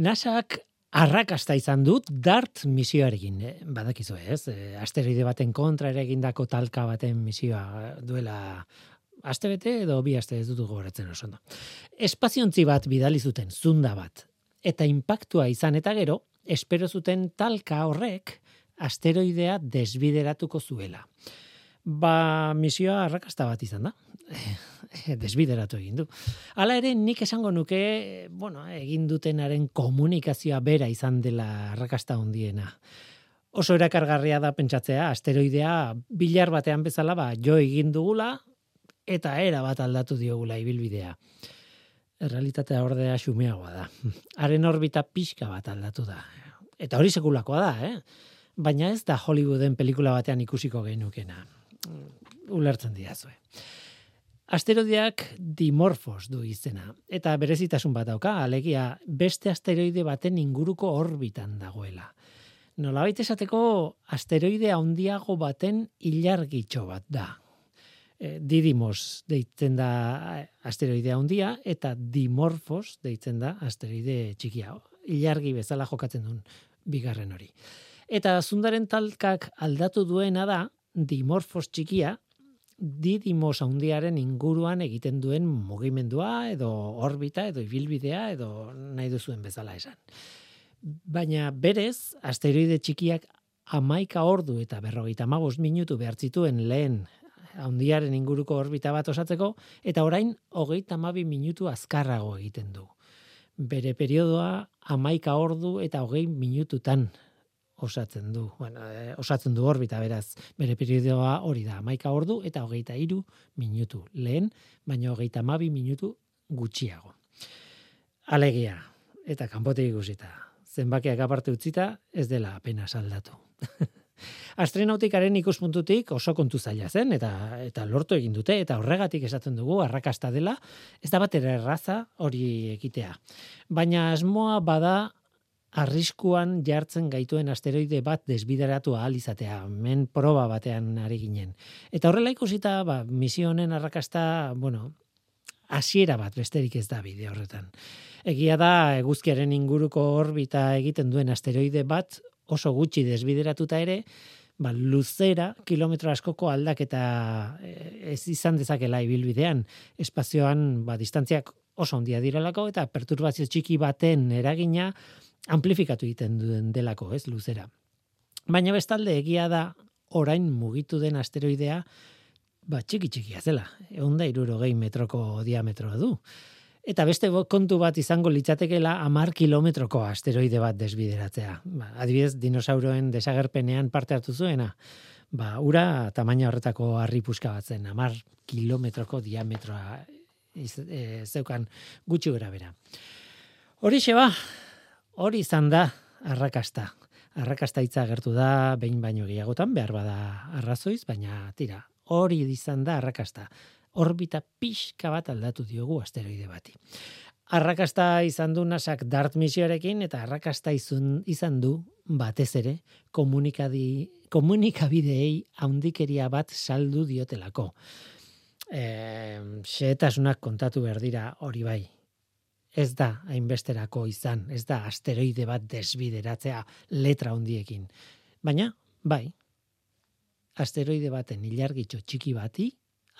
NASAak arrakasta izan dut DART misioarekin, eh? badakizu ez, eh, asteroide baten kontra ere egindako talka baten misioa duela aste bete edo bi aste ez dut gogoratzen oso ondo. Espaziontzi bat bidali zuten, zunda bat, eta inpaktua izan eta gero, espero zuten talka horrek asteroidea desbideratuko zuela. Ba, misioa arrakasta bat izan da. Desbideratu egin du. Hala ere, nik esango nuke, bueno, egin dutenaren komunikazioa bera izan dela arrakasta hondiena. Oso erakargarria da pentsatzea, asteroidea bilar batean bezala, ba, jo egin dugula, eta era bat aldatu diogula ibilbidea. Realitatea ordea xumeagoa da. Haren orbita pixka bat aldatu da. Eta hori sekulakoa da, eh? Baina ez da Hollywooden pelikula batean ikusiko genukena. Ulertzen diazue. Asteroideak dimorfos du izena, eta berezitasun bat dauka, alegia beste asteroide baten inguruko orbitan dagoela. Nolabait esateko asteroide handiago baten ilargitxo bat da. E, didimos deitzen da asteroide handia eta dimorfos deitzen da asteroide txikia. Ilargi bezala jokatzen duen bigarren hori. Eta zundaren talkak aldatu duena da, dimorfos txikia, didimos handiaren inguruan egiten duen mugimendua edo orbita edo ibilbidea edo nahi duzuen bezala esan. Baina berez, asteroide txikiak amaika ordu eta berrogeita magos minutu behar zituen lehen handiaren inguruko orbita bat osatzeko, eta orain hogeita mabi minutu azkarrago egiten du. Bere periodoa amaika ordu eta hogei minututan osatzen du. Bueno, eh, osatzen du orbita beraz, bere periodoa hori da, maika ordu eta hogeita iru minutu lehen, baina hogeita mabi minutu gutxiago. Alegia, eta kanpote ikusita, zenbakiak aparte utzita, ez dela apenas aldatu. Astronautikaren ikuspuntutik oso kontu zaila zen eta eta lortu egin dute eta horregatik esaten dugu arrakasta dela ez da batera erraza hori ekitea. Baina asmoa bada arriskuan jartzen gaituen asteroide bat desbideratu ahal izatea, men proba batean ari ginen. Eta horrela ikusita, ba, misio honen arrakasta, bueno, hasiera bat besterik ez da bide horretan. Egia da, eguzkiaren inguruko orbita egiten duen asteroide bat oso gutxi desbideratuta ere, ba, luzera, kilometro askoko aldaketa eh, ez izan dezakela ibilbidean, espazioan ba, distantziak oso ondia direlako eta perturbazio txiki baten eragina amplifikatu egiten duen delako, ez, luzera. Baina bestalde egia da orain mugitu den asteroidea ba txiki txikia zela. Egun da gehi metroko diametroa du. Eta beste kontu bat izango litzatekela amar kilometroko asteroide bat desbideratzea. Ba, adibidez, dinosauroen desagerpenean parte hartu zuena. Ba, ura tamaina horretako harri puska bat zen, amar kilometroko diametroa iz, e, zeukan gutxi gara bera. Horixe ba, hori izan da arrakasta. Arrakasta hitza agertu da behin baino gehiagotan behar bada arrazoiz, baina tira, hori izan da arrakasta. Orbita pixka bat aldatu diogu asteroide bati. Arrakasta izan du nasak dart misioarekin eta arrakasta izun, izan du batez ere komunikadi, komunikabideei handikeria bat saldu diotelako. E, xeetasunak kontatu behar dira hori bai, ez da hainbesterako izan, ez da asteroide bat desbideratzea letra hondiekin. Baina, bai, asteroide baten ilargitxo txiki bati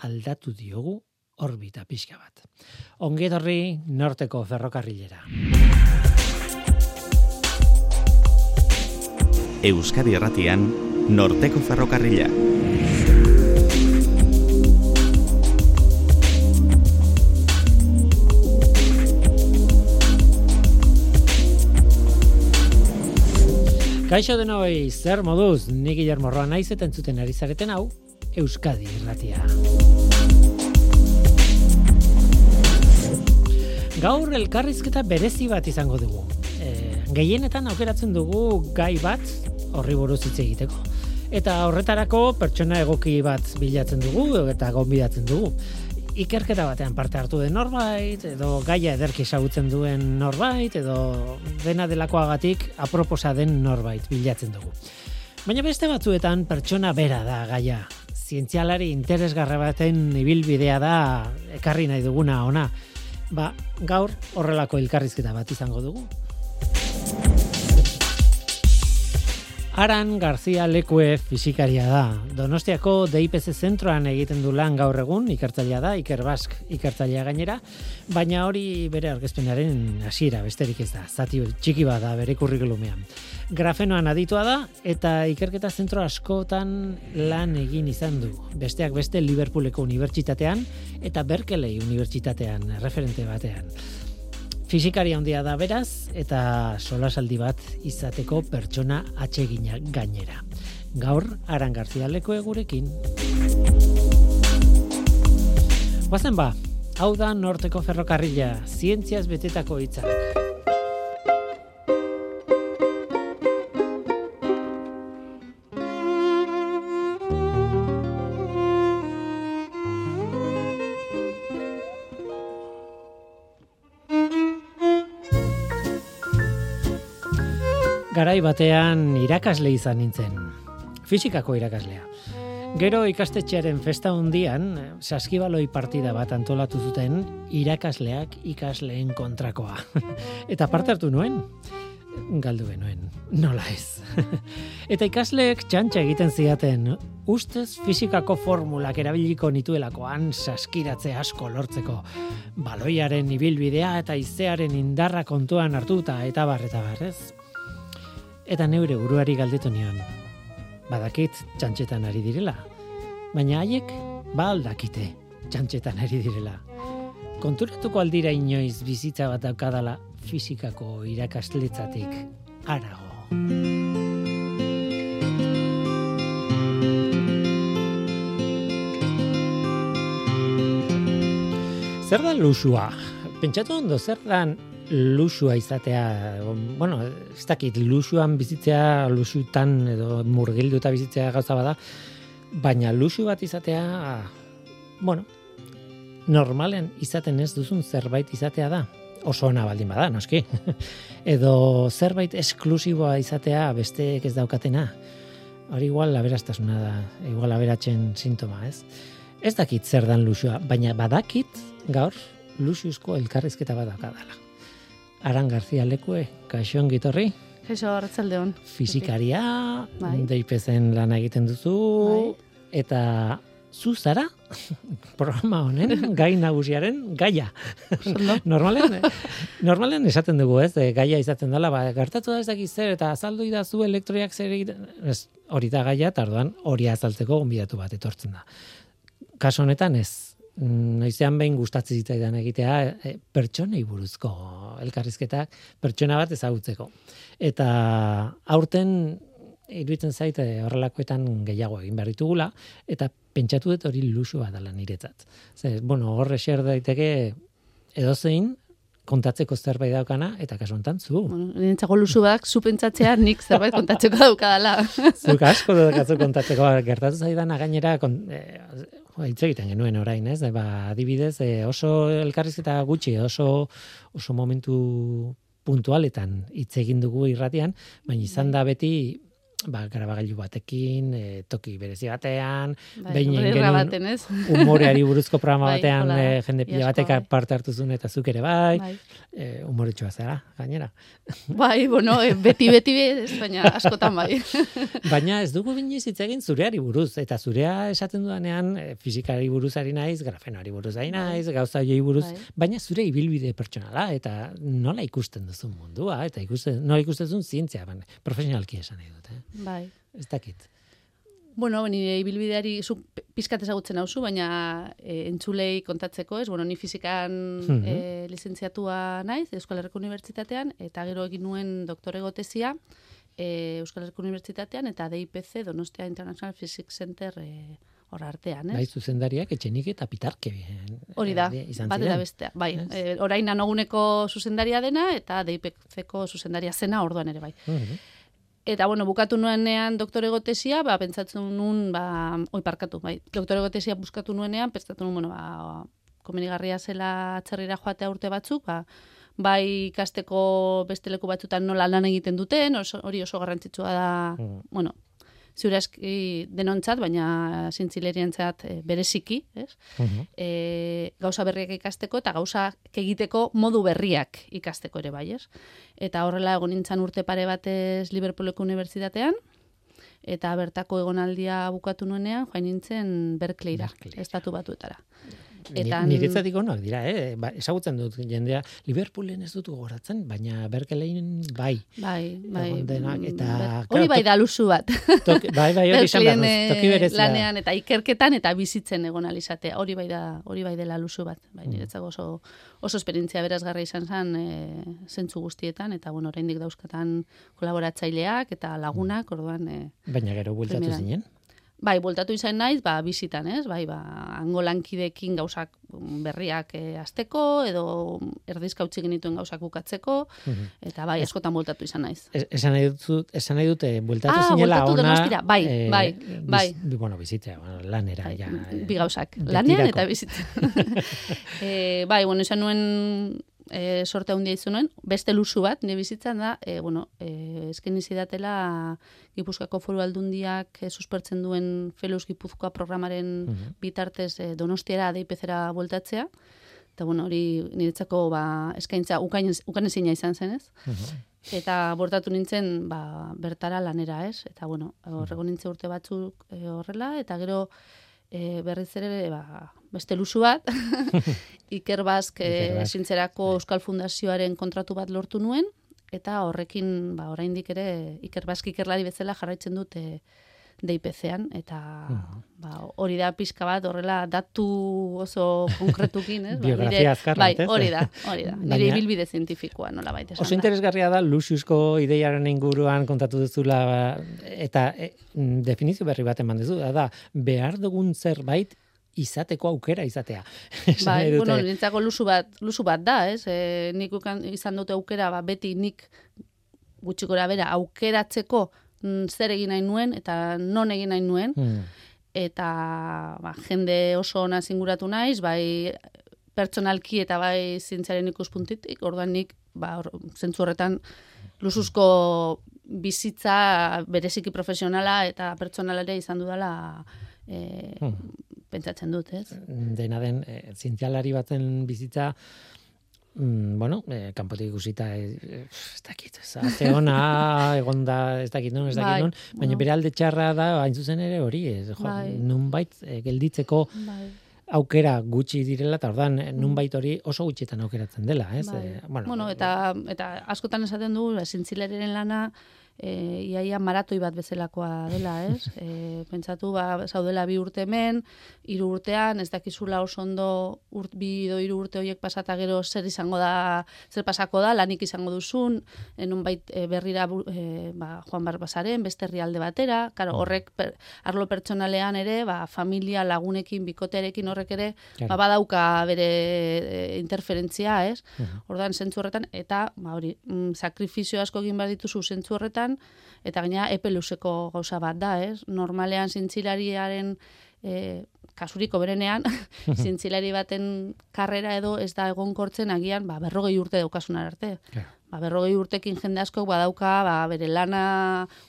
aldatu diogu orbita pixka bat. Ongetorri norteko ferrokarrilera. Euskadi Erratian, norteko ferrokarrila. Kaixo denoi, zer moduz, ni Guillermo naiz eta entzuten ari zareten hau, Euskadi irratia. Gaur elkarrizketa berezi bat izango dugu. E, gehienetan aukeratzen dugu gai bat horri buruz hitz egiteko. Eta horretarako pertsona egoki bat bilatzen dugu eta gonbidatzen dugu ikerketa batean parte hartu den norbait, edo gaia ederki esagutzen duen norbait, edo dena delakoagatik aproposa den norbait bilatzen dugu. Baina beste batzuetan pertsona bera da gaia. Zientzialari interesgarra baten ibilbidea da ekarri nahi duguna ona. Ba, gaur horrelako elkarrizketa bat izango dugu. Aran Garzia Lekue fizikaria da. Donostiako DIPC zentroan egiten du lan gaur egun, ikertzailea da, Iker Bask ikertzailea gainera, baina hori bere argazpenaren hasiera besterik ez da, zati txiki bada bere kurrikulumean. Grafenoan aditua da, eta ikerketa zentro askotan lan egin izan du. Besteak beste Liverpooleko unibertsitatean, eta Berkeley unibertsitatean, referente batean. Fizikari handia da beraz eta solasaldi bat izateko pertsona atsegina gainera. Gaur Aran Garzia leko egurekin. Guazen ba, hau da norteko ferrokarrila, zientziaz betetako hitzak. Garai batean irakasle izan nintzen. Fizikako irakaslea. Gero ikastetxearen festa hundian, saskibaloi partida bat antolatu zuten irakasleak ikasleen kontrakoa. Eta parte hartu nuen, galdu genuen, nola ez. Eta ikasleek txantxa egiten ziaten, ustez fizikako formulak erabiliko nituelakoan saskiratze asko lortzeko. Baloiaren ibilbidea eta izearen indarra kontuan hartuta eta barreta barrez eta neure buruari galdetu nion. Badakit txantxetan ari direla, baina haiek ba aldakite txantxetan ari direla. Konturatuko aldira inoiz bizitza bat daukadala fizikako irakasletzatik arago. Zer da lusua? Pentsatu ondo, zer da lusua izatea, bueno, ez dakit, lusuan bizitzea, lusutan edo murgilduta bizitzea gauza bada, baina lusu bat izatea, bueno, normalen izaten ez duzun zerbait izatea da. Oso ona baldin bada, noski. edo zerbait esklusiboa izatea besteek ez daukatena. Hori igual laberastasuna da, igual laberatzen sintoma, ez? Ez dakit zer dan lusua, baina badakit gaur lusiuzko elkarrizketa badakadala. Aran Garzia Lekue, kaixon gitorri. Kaixo, hartzalde Fizikaria, bai. deipezen lan egiten duzu, bai. eta zu zara, programa honen, gai nagusiaren, gaia. normalen, normalen esaten dugu ez, gaia izaten dela, ba, gertatu da ez dakiz zer, eta azaldu idazu elektroiak zer egiten, ez, hori da gaia, tarduan hori azaltzeko gonbidatu bat etortzen da. Kaso honetan ez, noizean behin gustatzen zitzaidan egitea e, pertsonei buruzko elkarrizketak pertsona bat ezagutzeko. Eta aurten iruditzen zaite horrelakoetan gehiago egin behar ditugula, eta pentsatu dut hori lusu dela niretzat. Ze, bueno, horre xer daiteke edozein kontatzeko zerbait daukana, eta kasu honetan, zu. Bueno, Nintzako lusu bak, zu pentsatzea nik zerbait kontatzeko daukadala. Zuk asko daukatzu kontatzeko, gertatu zaidan gainera, kon, e, hitz egiten genuen orain, ez? ba, adibidez, e, oso elkarrizketa gutxi, oso oso momentu puntualetan hitz egin dugu irratian, baina izan bai. da beti ba, garabagailu batekin, e, toki berezi batean, bai, behin genuen umoreari buruzko programa bai, batean e, jende pila batek bai. parte hartu zuen eta zuk ere bai, bai. E, umoretxoa zara, gainera. Bai, bueno, e, beti, beti, baina askotan bai. baina ez dugu biniz hitz egin zureari buruz, eta zurea esaten dudanean e, fizikari buruzari naiz, grafenoari buruzari bai. naiz, gauza joi buruz, bai. baina zure ibilbide pertsonala, eta nola ikusten duzu mundua, eta ikusten, nola ikusten duzun zientzia, profesionalki esan nahi dut. Eh? Bai. Ez dakit. Bueno, nire ibilbideari zu pizkat ezagutzen hauzu, baina e, entzulei kontatzeko, ez? Bueno, ni fizikan mm -hmm. lizentziatua naiz, Euskal Herriko Unibertsitatean, eta gero egin nuen doktore gotezia e, Euskal Herriko Unibertsitatean, eta DIPC, Donostia International Physics Center, e, hor artean, ez? Bai, zuzendariak etxenik eta pitarke. Hori da, bat eta bestea. Bai, e, orain nanoguneko zuzendaria dena, eta DIPC-ko zuzendaria zena orduan ere, bai. Mm Eta, bueno, bukatu nuenean doktore gotesia, ba, pentsatzen nuen, ba, oi parkatu, bai, doktore gotesia buskatu nuenean, pentsatu nuen, bueno, ba, komenigarria zela txerrira joatea urte batzuk, ba, bai ikasteko beste leku batzutan nola lan egiten duten, hori oso garrantzitsua da, mm. bueno, ziur denontzat, baina zintzilerientzat e, bereziki, ez? Uh gauza berriak ikasteko eta gauza egiteko modu berriak ikasteko ere bai, ez? Eta horrela egon nintzen urte pare batez Liverpooleko unibertsitatean, eta bertako egonaldia bukatu nuenean, joan nintzen Berkeleyra, estatu batuetara. Eta niretzatiko onak dira, eh? Ba, esagutzen dut jendea Liverpoolen ez dut gogoratzen, baina Berkeleyn bai. Bai, bai. Denak, eta hori bai da luzu bat. Toki, bai, bai, hori izan toki berez. Lanean eta ikerketan eta bizitzen egon alizatea. Hori bai da, hori bai dela luzu bat. Bai, mm. niretzako oso oso esperientzia berazgarra izan zen e, zentzu guztietan eta bueno, oraindik dauzkatan kolaboratzaileak eta lagunak, orduan e, Baina gero bueltatu zinen. Bai, voltatu izan naiz, ba, bizitan, ez? Bai, ba, angolankidekin gauzak berriak e, azteko, edo erdizka utzi genituen gauzak bukatzeko, mhm. eta bai, askotan voltatu izan naiz. esan nahi dut, esan nahi dute, voltatu ah, zinela ona... bai, eh, bai, bai. Biz, bueno, bizitzea, bueno, lanera, bai, ja. Bi gauzak, lanean eta bizitzea. e, bai, bueno, esan nuen e, sorte handia izunuen, beste luzu bat, nire bizitzan da, e, bueno, e, esken izidatela Gipuzkoako foru aldundiak e, suspertzen duen Felus Gipuzkoa programaren mhm. bitartez e, donostiara adeipezera voltatzea, eta bueno, hori niretzako ba, eskaintza ukain, ukan ezina izan zen ez, mhm. eta bortatu nintzen ba, bertara lanera ez, eta bueno, horrego nintzen urte batzuk e, horrela, eta gero e, berriz ere ba, beste luzu bat, Iker Bask e, Euskal Fundazioaren kontratu bat lortu nuen, eta horrekin, ba, oraindik ere, Iker Bask Ikerlari bezala jarraitzen dute DIPC-an, eta ba, hori da pixka bat, horrela datu oso konkretukin, ez? Ba, Biografia azkarra, bai, hori da, hori da. Nire ibilbide zientifikoa, nola baita Oso interesgarria da, Luxusko ideiaren inguruan kontatu duzula, eta e, definizio berri bat eman duzu, da, behar dugun zerbait izateko aukera izatea. bai, bueno, nintzako luzu bat, luzu bat da, ez? E, nik izan dute aukera, ba, beti nik gutxikora bera aukeratzeko mm, zer egin nahi nuen eta non egin nahi nuen. Hmm. Eta ba, jende oso ona zinguratu naiz, bai pertsonalki eta bai zintzaren ikuspuntitik, orduan nik ba, or, zentzu horretan luzuzko bizitza bereziki profesionala eta pertsonalare izan dudala e, hmm pentsatzen dut, ez? Dena den, e, zientzialari baten bizitza, mm, bueno, e, kanpotik ikusita, e, ez dakit, ez ona, egon da, ez dakit non, ez dakit bai, non, baina bere alde txarra da, hain zuzen ere hori, ez, jo, bai. nun bait, e, gelditzeko, bai. aukera gutxi direla eta ordan mm. nunbait hori oso gutxietan aukeratzen dela, ez? Bai. E, bueno, bueno, eta eta askotan esaten du zintzileraren lana e, iaia maratoi bat bezalakoa dela, ez? E, pentsatu, ba, zaudela bi urte hemen, hiru urtean, ez dakizula oso ondo urt, bi do hiru urte horiek pasata gero zer izango da, zer pasako da, lanik izango duzun, enun bait e, berrira e, ba, Juan Barbasaren, beste herrialde batera, karo, horrek arlo pertsonalean ere, ba, familia lagunekin, bikotearekin horrek ere, ba, badauka bere e, interferentzia, ez? Ordan zentzu horretan, eta, ba, hori, mm, sakrifizio asko egin badituzu zentzu horretan, eta gaina epe luzeko gauza bat da, ez? Normalean zintzilariaren e, kasuriko berenean, zintzilari baten karrera edo ez da egonkortzen agian, ba, berrogei urte daukasunar arte ba, berrogei urtekin jende asko badauka, ba, bere lana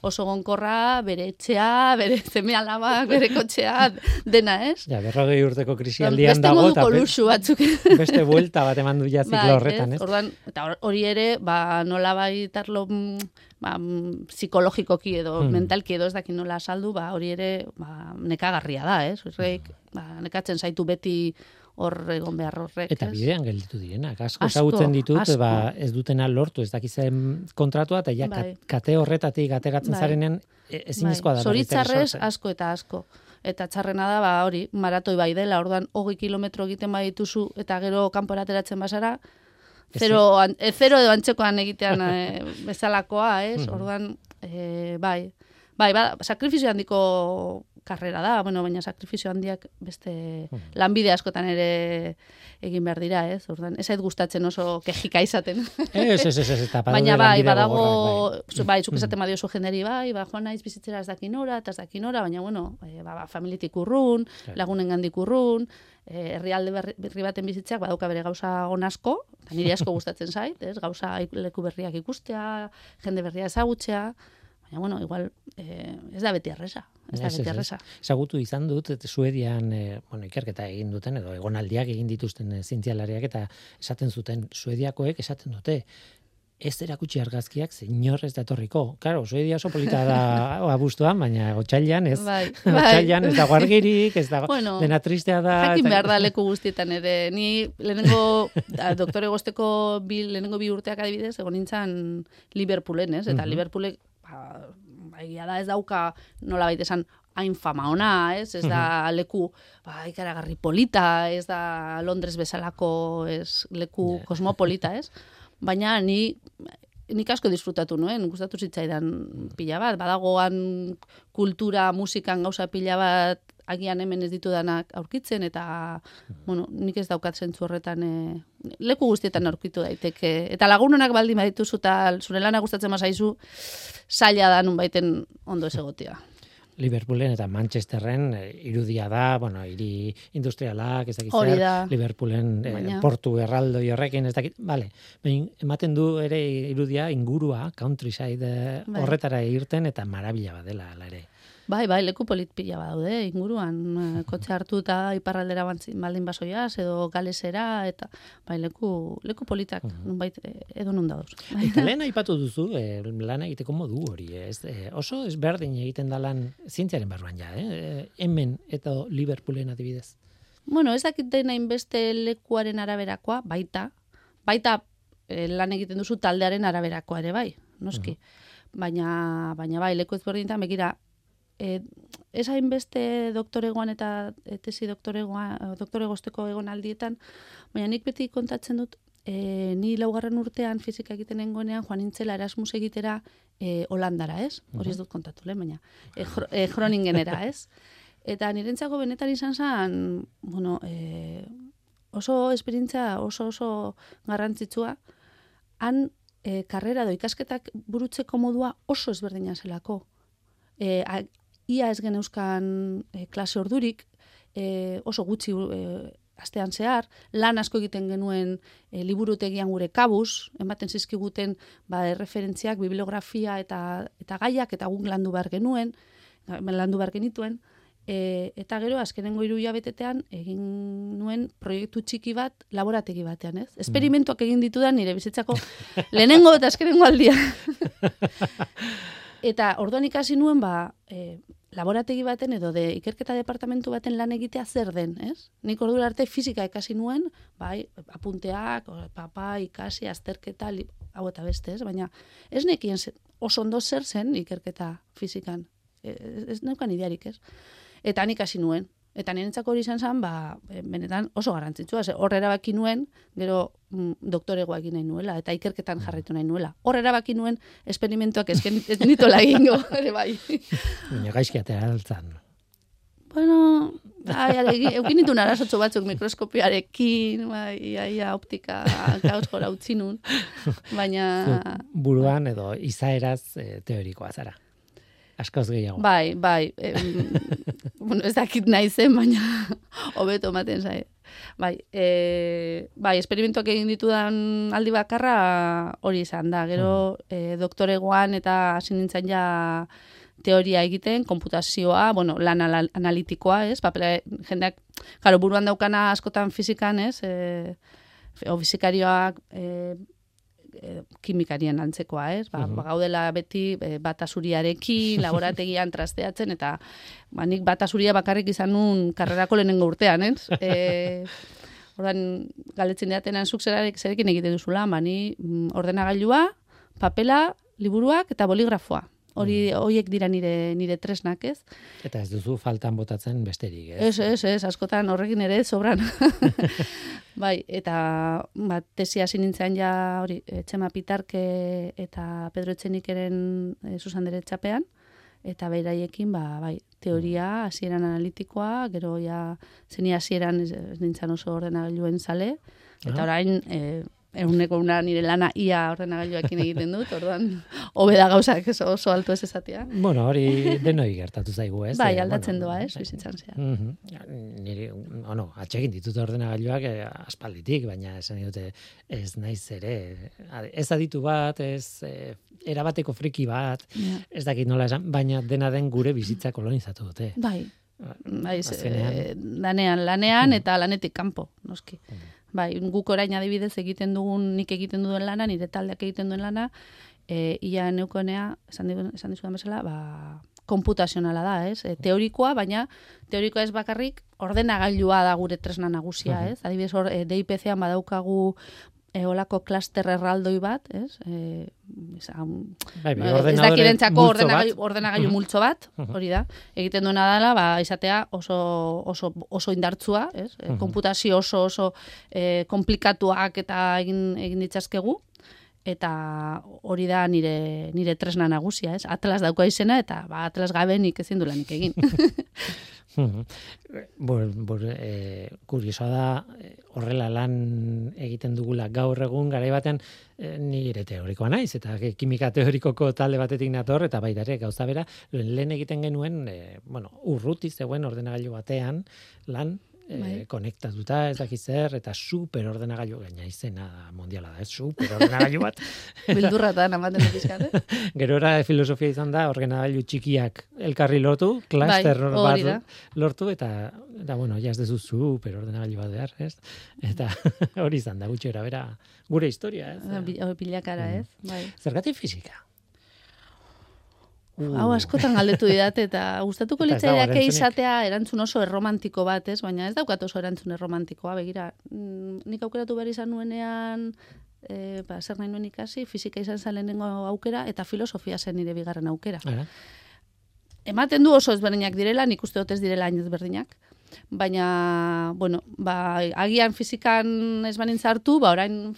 oso gonkorra, bere etxea, bere zeme alabak, bere kotxea, dena, ez? Ja, berrogei urteko krisi aldian dago, eta batzuk. beste vuelta bat eman du jaziklo bai, horretan, ez? Orduan, eta hori ere, ba, nola baitarlo mm, ba, mm, psikologikoki edo hmm. mentalki edo ez dakit nola saldu, ba, hori ere ba, nekagarria da, ez? Horrek, ba, nekatzen zaitu beti hor egon behar horrek. Eta bidean gelditu direnak, asko ezagutzen ditut, ba, ez dutena lortu, ez dakizen kontratua, eta ja, bai. kate horretatik ateratzen bai. zarenean, e, ezin bai. da. Zoritzarrez, asko eta asko. Eta txarrena da, ba, hori, maratoi bai dela, orduan, hogei kilometro egiten bai dituzu, eta gero kanpora ateratzen basara, zero, an, e, zero edo antzekoan egitean e, bezalakoa, ez? Orduan, e, bai, bai, ba, sakrifizio handiko karrera da, bueno, baina sakrifizio handiak beste lanbide askotan ere egin behar dira, ez? Ordan, ez gustatzen oso kejika izaten. Ez, ez, ez, ez, Baina bai, badago, bai, bai zuk esaten badio zu jenderi bai, ba, joan naiz bizitzera ez dakinora, eta ez dakinora, baina, bueno, e, ba, ba, familitik urrun, lagunen gandik urrun, herrialde berri baten bizitzeak badauka bere gauza onasko, eta niri asko gustatzen zait, ez? Gauza leku berriak ikustea, jende berria ezagutzea, baina, bueno, igual, e, ez da beti arresa. Ez da beti arresa. Ezagutu izan dut, Suedian, e, bueno, ikerketa egin duten, edo egonaldiak egin dituzten e, zientzialariak, eta esaten zuten, Suediakoek esaten dute, ez erakutsi argazkiak zinor ez datorriko. Claro, Suedia oso polita da abuztuan, baina otxailan ez. Bai, bai. Otxailan ez dago argirik, ez dago bueno, dena tristea da. Jakin behar da leku guztietan ere. Ni lehenengo, doktore gozteko bi, lehenengo bi urteak adibidez, egon nintzen Liverpoolen, ez? Eta uh Liverpoolek, ba, ba, da ez dauka nola baita esan hain fama ona, ez? Ez da leku ba, ikaragarri polita, ez da Londres bezalako ez, leku kosmopolita, ez? Baina ni nik asko disfrutatu nuen, gustatu zitzaidan pila bat, badagoan kultura, musikan gauza pila bat, agian hemen ez ditu danak aurkitzen, eta, bueno, nik ez daukat zentzu horretan, e, leku guztietan aurkitu daiteke. Eta lagunonak baldin badituzu, eta zure lana gustatzen mazaizu, zaila da nun baiten ondo ez egotia. Liverpoolen eta Manchesterren eh, irudia da, bueno, hiri industrialak, ez dakit zer, Liverpoolen eh, portu erraldo horrekin, ez dakit, vale. Bain, ematen du ere irudia ingurua, countryside eh, bai. horretara irten eta marabila badela, ala ere. Bai, bai, leku polit pila badaude, inguruan, eh, kotxe hartu eta iparraldera baldin basoia, edo galesera, eta bai, leku, leku politak, uh -huh. bai, edo nun dauz. Eta lehen aipatu duzu, eh, lan egiteko modu hori, ez? Eh, oso ezberdin egiten da lan zientziaren barruan ja, eh? hemen eta Liverpoolen adibidez. Bueno, ez dakit dena inbeste lekuaren araberakoa, baita, baita lan egiten duzu taldearen araberakoa ere bai, noski. Baina, baina bai, leku ezberdintan, begira, e, ez hainbeste doktoregoan eta e, tesi doktoregoan, doktoregosteko egon aldietan, baina nik beti kontatzen dut, e, ni laugarren urtean fizika egiten nengoenean, joan nintzela Erasmus egitera e, Holandara, ez? Hori ez dut kontatu lehen, baina e, e, Groningenera, ez? Eta nirentzako benetan izan zen, bueno, e, oso esperientzia oso oso garrantzitsua, han e, karrera do ikasketak burutzeko modua oso ezberdina zelako. E, ia ez geneuzkan e, klase ordurik, e, oso gutxi e, astean zehar, lan asko egiten genuen e, liburutegian gure kabuz, ematen zizkiguten ba, referentziak, bibliografia eta, eta gaiak, eta guk landu behar genuen, landu behar genituen, e, eta gero azkenengo hiru betetean egin nuen proiektu txiki bat laborategi batean, ez? Esperimentuak egin ditudan nire bizitzako lehenengo eta azkenengo aldia. Eta orduan ikasi nuen, ba, e, laborategi baten edo de ikerketa departamentu baten lan egitea zer den, ez? Nik ordu arte fizika ikasi nuen, bai, apunteak, papa, ikasi, azterketa, hau eta beste, ez? Baina ez nekien oso ondo zer zen ikerketa fizikan. E, ez, ez neukan idearik, ez? Eta nik hasi nuen, Eta nirentzako hori izan zen, ba, e, benetan oso garantzitsua. Horre erabaki nuen, gero mm, doktoregoa egin nahi nuela, eta ikerketan mm. jarritu nahi nuela. Horre erabaki nuen, esperimentuak ezken nitu lagingo, ere bai. Baina gaizki atera altzan. Bueno, ai, eukin nitu narazotxo batzuk mikroskopiarekin, bai, ia, ia, optika, gauz gora utzi nun. Baina... Buruan edo izaeraz e, teorikoa zara askoz gehiago. Bai, bai. E, bueno, ez dakit nahi zen, baina hobeto ematen zai. Bai, e, bai, esperimentuak egin ditudan aldi bakarra hori izan da. Gero, mm. e, doktoregoan eta hasi nintzen ja teoria egiten, konputazioa, bueno, lan analitikoa, ez? Papela, jendeak, karo, buruan daukana askotan fizikan, ez? E, o fizikarioak, e, e, kimikarien antzekoa, ez? Ba, uh gaudela beti e, batasuriarekin, laborategian trasteatzen, eta ba, nik batasuria bakarrik izan nun karrerako lehenengo urtean, ez? E, Ordan galetzen diatenan zuk zerarek zerekin egiten duzula, ba, ni mm, ordenagailua, papela, liburuak eta boligrafoa. Hori mm. horiek dira nire nire tresnak, ez? Eta ez duzu faltan botatzen besterik, ez? Ez, ez, ez, askotan horrekin ere sobran. bai, eta ba tesia hasi nintzen ja hori Etxema Pitarke eta Pedro Etxenikeren e, Susandere txapean eta beiraiekin ba bai, teoria mm. hasieran analitikoa, gero ja zeni hasieran ez, nintzen oso ordenagiluaren sale eta orain e, eguneko una nire lana ia ordenagailuekin egiten dut, orduan hobe da gauzak oso, oso alto ez esatia. Bueno, hori denoi gertatu zaigu, ez? Bai, eh, aldatzen doa, ez, bizitzan zea. Mm Nire, ono, atxegin ditut ordenagailuak eh, aspalditik, baina esan dute ez naiz ere, ez aditu bat, ez eh, erabateko friki bat, ez dakit nola esan, baina dena den gure bizitza kolonizatu dute. Bai, Baiz, e, danean, lanean eta lanetik kanpo, noski. Mm. Bai, guk orain adibidez egiten dugun, nik egiten duen lana, nire taldeak egiten duen lana, e, ia neukonea, esan, esan dizudan bezala, ba, komputazionala da, ez? E, teorikoa, baina teorikoa ez bakarrik ordenagailua da gure tresna nagusia, ez? Adibidez, hor, e, DIPC-an badaukagu eolako klaster erraldoi bat, ez? E, bai, bai, ez dakirentzako ordenagailu, ordenagailu multzo bat, hori da. Egiten duena dela, ba, izatea oso, oso, oso indartzua, ez? E, konputazio oso oso e, komplikatuak eta egin, egin ditzazkegu, eta hori da nire, nire tresna nagusia, ez? Atlas dauka izena, eta ba, atlas gabe nik ezin du lanik egin. Bor, bor, e, kuriosoa da, eh, horrela lan egiten dugula gaur egun, gara batean e, nire teorikoa naiz, eta kimika teorikoko talde batetik nator, eta baita ere, gauza bera, lehen egiten genuen, e, bueno, urruti zegoen ordenagailu batean, lan, e, bai. konektatuta, ez dakiz zer, eta super ordenagailu gaina izena mundiala da, ez super ordenagailu bat. Bildurra eta namaten dut eh? Gero filosofia izan da, ordenagailu txikiak elkarri lortu, klaster bai, bat lortu, eta, eta bueno, jaz dezu super ordenagailu bat behar, ez? Eta hori izan da, gutxo bera, gure historia, ez? Bilakara, ez? Mm. Bai. Zergatik fizika? Uh. Hau askotan galdetu didat eta gustatuko litzaileak izatea erantzun oso erromantiko bat, ez? Baina ez daukat oso erantzun erromantikoa, begira. Mm, nik aukeratu behar izan nuenean e, ba, zer nahi nuen ikasi, fizika izan zalenengo aukera eta filosofia zen nire bigarren aukera. Ematen du oso ezberdinak direla, nik uste dut ez direla hain ezberdinak baina, bueno, ba, agian fizikan ez banin zartu, ba, orain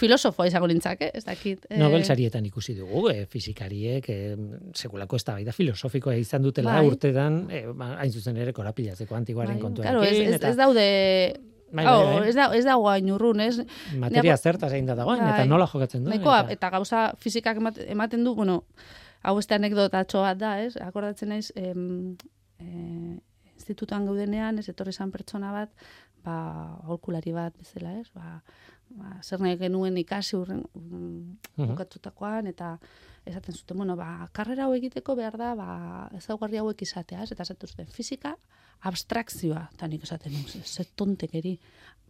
filosofoa izango nintzak, eh? ez dakit. Eh... Nobel sarietan ikusi dugu, eh, fizikariek, eh, sekulako ez da filosofikoa izan dutela bai. urtetan, eh, ba, hain zuzen ere korapilatzeko antiguaren bai, kontua. Claro, ez, ez, ez daude... Bai, bai, bai. ez da ez da urrun, ez? Materia zerta zein da dagoen eta bai. nola jokatzen du? eta... eta gauza fizikak ematen du, bueno, hau beste anekdotatxo bat da, ez? Akordatzen naiz, em, eh, institutuan gaudenean, ez etorri zan pertsona bat, ba, holkulari bat bezala, ez? Ba, ba, zer nahi genuen ikasi urren bukatutakoan, eta esaten zuten, bueno, ba, karrera hau egiteko behar da, ba, ezaugarri hauek izatea, ez? Eta esaten zuten, fizika, abstrakzioa, eta nik esaten nuen, ze tontekeri,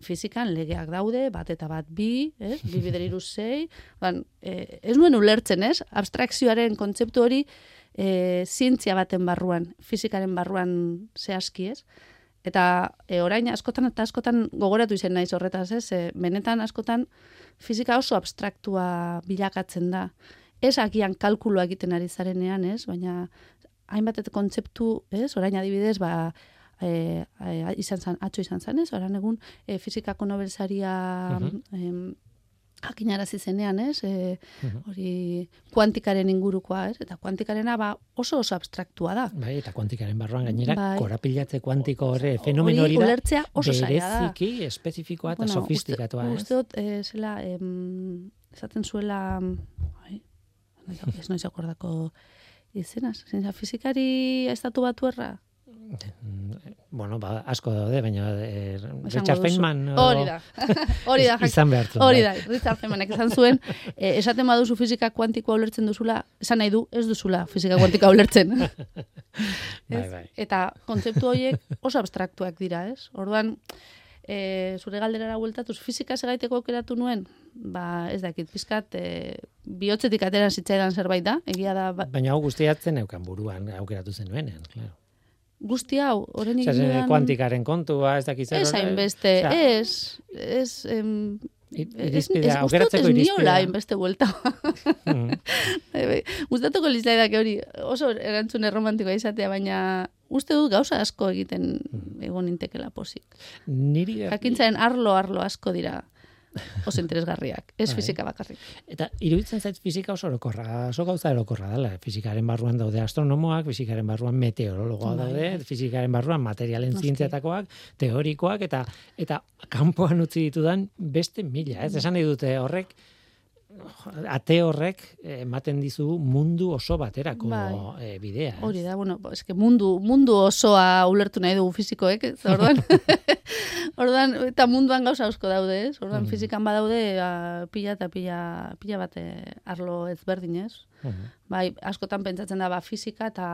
fizikan legeak daude, bat eta bat bi, ez? bi bideriru zei, ban, e, ez nuen ulertzen, ez? Abstrakzioaren kontzeptu hori, e, zientzia baten barruan, fizikaren barruan zehazki, ez? Eta e, orain askotan eta askotan gogoratu izen naiz horretaz, ez? E, benetan askotan fizika oso abstraktua bilakatzen da. Ez agian kalkulua egiten ari zarenean, ez? Baina hainbat kontzeptu, ez? Orain adibidez, ba, e, e, izan zan, atxo izan zan, ez? Oran egun e, fizikako nobelsaria uh jakinarazi zenean, ez? E, hori kuantikaren ingurukoa, ez? Eta kuantikarena ba oso oso abstraktua da. Bai, eta kuantikaren barruan gainera bai. korapilatze kuantiko horre fenomeno hori da. Ulertzea oso zaila da. Bereziki espezifikoa eta bueno, sofistikatua, ez? Uste dut, eh, zela, em, esaten zuela, ai, ez noiz akordako izenaz, fizikari estatu batu erra, bueno, ba, asko daude, baina e, Richard Feynman hori da, hori da, izan behartu. Hori da, Richard Feynmanek esan zuen, e, esaten baduzu fizika kuantikoa ulertzen duzula, esan nahi du, ez duzula fizika kuantikoa ulertzen. bai, bai. Eta kontzeptu horiek oso abstraktuak dira, ez? Orduan, e, zure galderara bueltatuz, fizika segaiteko aukeratu nuen, ba, ez dakit, pizkat, e, bihotzetik ateran zitzaidan zerbait da, egia da... Ba... Baina hau guztiatzen eukan buruan aukeratu zenuen, claro guzti hau, horren egin dudan... kuantikaren kontua, ez dakiz Ez hainbeste, ez, ez, em, Irizpidea, aukeratzeko irizpidea. Ez niola, inbeste vuelta. Mm. Gustatuko lizaidak hori, oso erantzun erromantikoa izatea, baina uste dut gauza asko egiten mm. egon intekela posik. Niri... Jakintzaren arlo-arlo asko dira oso interesgarriak, ez bai. fizika bakarrik. Eta iruditzen zait fizika oso orokorra, oso gauza orokorra dela. Fizikaren barruan daude astronomoak, fizikaren barruan meteorologoa bai. daude, fizikaren barruan materialen zientziatakoak, teorikoak, eta eta kanpoan utzi ditudan beste mila. Ez esan nahi dute horrek, ate horrek ematen dizu mundu oso baterako bai. e, bidea. Hori da, bueno, eske mundu, mundu osoa ulertu nahi dugu fizikoek, ez? Orduan, orduan, eta munduan gauza asko daude, ez? Orduan, mm. fizikan badaude, a, ba, pila eta pila, pila bate arlo ezberdin, ez? Mm. Bai, askotan pentsatzen da, ba, fizika eta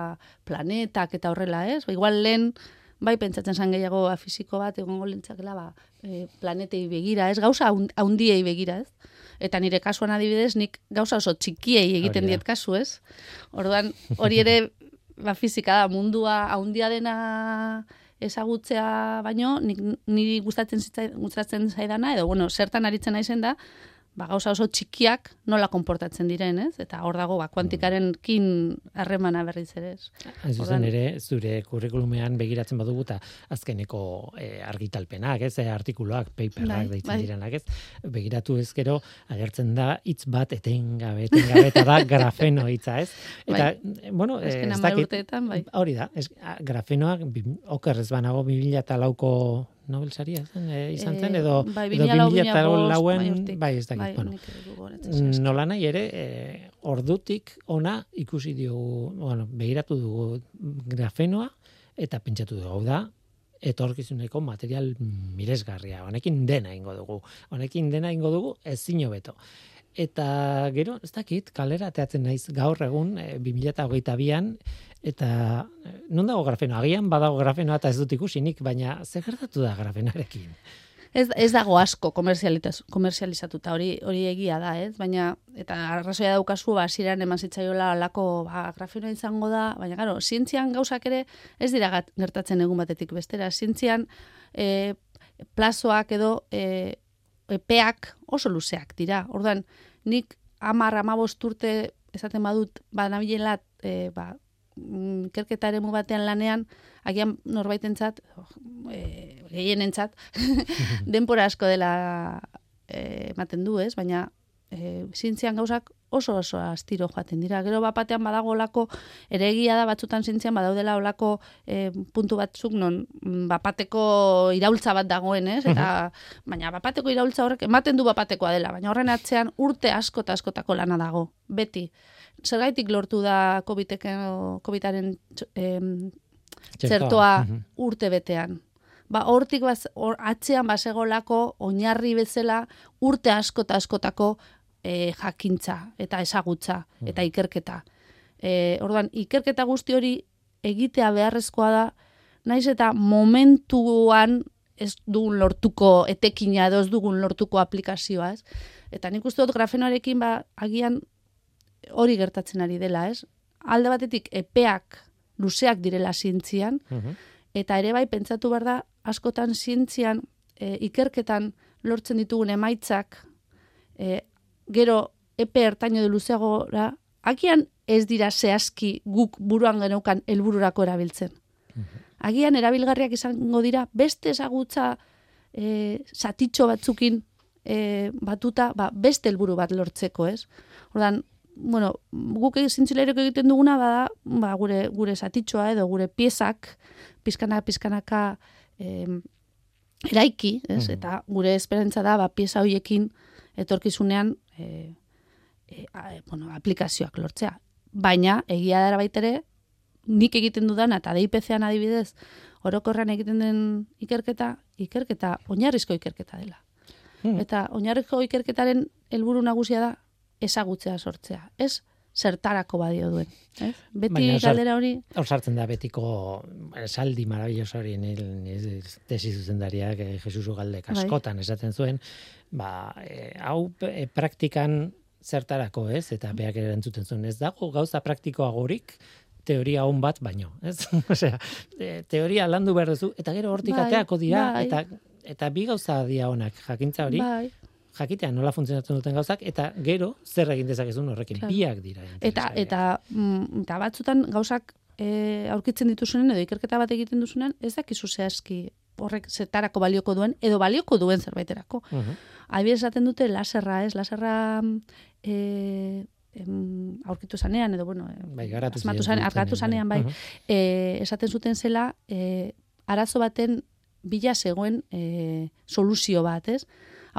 planetak eta horrela, ez? Ba, igual lehen, bai pentsatzen zan gehiago ba, fiziko bat egongo lintzakela ba, e, planetei begira, ez gauza haundiei begira, ez? Eta nire kasuan adibidez, nik gauza oso txikiei egiten diet kasu, ez? Orduan, hori ere, ba, fizika da, mundua haundia dena ezagutzea baino, nik, niri gustatzen, gustatzen zaidana, edo, bueno, zertan aritzen naizen da, ba, gauza oso txikiak nola konportatzen diren, ez? Eta hor dago, ba, kuantikaren kin harremana berriz ere, ez? Zuzen ere, zure kurrikulumean begiratzen badugu eta azkeneko e, argitalpenak, ez? E, artikuluak, paperak bai, deitzen bai. direnak, ez? Begiratu ez gero, agertzen da, hitz bat etengabe, etengabe, eta da grafeno hitza, ez? Eta, bai. bueno, ez dakit, bai. hori da, ez, grafenoak, okerrez banago, 2000 eta lauko Nobel saria eh, izan zen edo bai, edo 2000 lauen bai ez dakit bai, bueno. nola nahi ere eh, ordutik ona ikusi diogu bueno begiratu dugu grafenoa eta pentsatu dugu da etorkizuneko material miresgarria. Honekin dena ingo dugu. Honekin dena ingo dugu ezin hobeto eta gero ez dakit kalera teatzen naiz gaur egun e, 2022an Eta eh, non dago grafeno? Agian badago grafenoa eta ez dut ikusinik, baina ze gertatu da grafenarekin? Ez, ez dago asko komerzializatuta, hori hori egia da, ez? Baina, eta arrazoia daukazu, ba, ziren eman zitzaiola alako ba, grafenoa izango da, baina, garo, zientzian gauzak ere ez dira gertatzen egun batetik bestera. Zientzian e, plazoak edo e, epeak oso luzeak dira. Ordan nik amar, amabost urte esaten badut, ba, nabilela, e, ba, Mm, ikerketa batean lanean, agian norbaitentzat, e, gehienentzat, denpora asko dela e, ematen du, ez? Baina e, zintzian gauzak oso oso astiro joaten dira. Gero bapatean badago olako, ere egia da batzutan zintzian badaudela olako e, puntu batzuk non mm, bapateko iraultza bat dagoen, ez? Eta, baina bapateko iraultza horrek ematen du bapatekoa dela, baina horren atzean urte asko eta askotako lana dago, beti zergaitik lortu da COVID-aren zertoa urte betean. Ba, hortik baz, or, atzean basegolako oinarri bezala urte asko eta askotako e, jakintza eta ezagutza eta ikerketa. E, orduan, ikerketa guzti hori egitea beharrezkoa da, naiz eta momentuan ez dugun lortuko etekina edo ez dugun lortuko aplikazioa, ez? Eta nik uste dut grafenoarekin ba, agian hori gertatzen ari dela, ez? Alde batetik epeak luzeak direla zientzian, mhm. eta ere bai pentsatu behar da, askotan zientzian e, ikerketan lortzen ditugun emaitzak, e, gero epe ertaino de luzeagora, agian ez dira zehazki guk buruan geneukan helbururako erabiltzen. Mhm. Agian erabilgarriak izango dira beste ezagutza e, satitxo batzukin e, batuta ba, beste helburu bat lortzeko, ez? Ordan bueno, guk zintzilerek egiten duguna bada, ba, gure, gure satitxoa edo gure piezak, pizkana, pizkanaka eh, eraiki, ez? Mm. eta gure esperantza da, ba, pieza hoiekin etorkizunean eh, eh, bueno, aplikazioak lortzea. Baina, egia dara baitere, nik egiten dudan, eta DIPC-an adibidez, orokorrean egiten den ikerketa, ikerketa, oinarrizko ikerketa dela. Mm. Eta oinarrizko ikerketaren helburu nagusia da, ezagutzea sortzea. Ez zertarako badio duen. Ez? Beti Baina, galdera hori... Hor sartzen da betiko saldi maravilloso hori nil tesi zuzendariak eh, Jesus Ugalde bai. askotan esaten zuen, ba, eh, hau eh, praktikan zertarako, ez? Eta beak ere entzuten zuen, ez dago gauza praktikoa gorik, teoria hon bat baino, ez? Osea, teoria landu behar duzu, eta gero hortik bai, ateako dira, bai. eta eta bi gauza dia honak, jakintza hori, bai jakitea nola funtzionatzen duten gauzak eta gero zer egin dezakezun horrekin biak dira. Eta eta mm, eta batzutan gauzak e, aurkitzen dituzunen edo ikerketa bat egiten duzunen ez dakizu zehazki horrek zetarako balioko duen edo balioko duen zerbaiterako. Uh -huh. esaten dute laserra, ez? Laserra e, em, aurkitu zanean edo bueno, bai, garatu zanean, zanean bai, e, esaten zuten zela e, arazo baten bila zegoen e, soluzio bat, ez?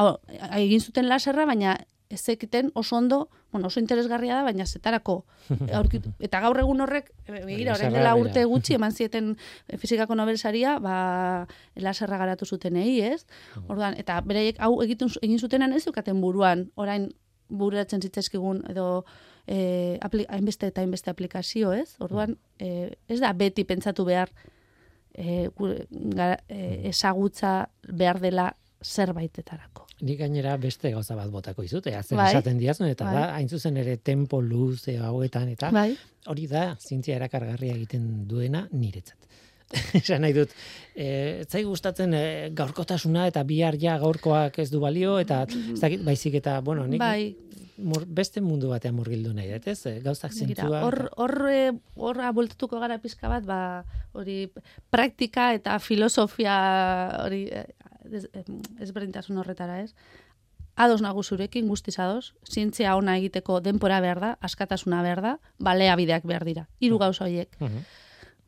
Hau, egin zuten laserra, baina ez zekiten oso ondo, bueno, oso interesgarria da, baina zetarako aurkit, eta gaur egun horrek, e, begira, orain dela urte gutxi eman zieten fizikako nobelsaria, ba, laserra garatu zutenei, ez? Orduan, eta bereiek hau egiten egin zutenan ez dukaten buruan, orain bururatzen zitzaizkigun edo eh hainbeste eta hainbeste aplikazio, ez? Orduan, e, ez da beti pentsatu behar e, ezagutza behar dela zerbaitetarako. Ni gainera beste gauza bat botako izut, ea zen bai. esaten diazun, eta bai. da, hain zuzen ere tempo luz hauetan, eta bai. hori da, zintzia erakargarria egiten duena niretzat. Esan nahi dut, e, zai gustatzen e, gaurkotasuna eta bihar ja gaurkoak ez du balio, eta ez dakit, baizik eta, bueno, nik bai. beste mundu batean murgildu nahi dut, ez? Gauzak zintzua. Hor, hor, hor, hor gara pizka bat, ba, hori praktika eta filosofia hori ez, ezberdintasun horretara, ez? Ados nago zurekin, guztiz ados, zientzia ona egiteko denpora behar da, askatasuna behar da, balea bideak behar dira, hiru gauza horiek.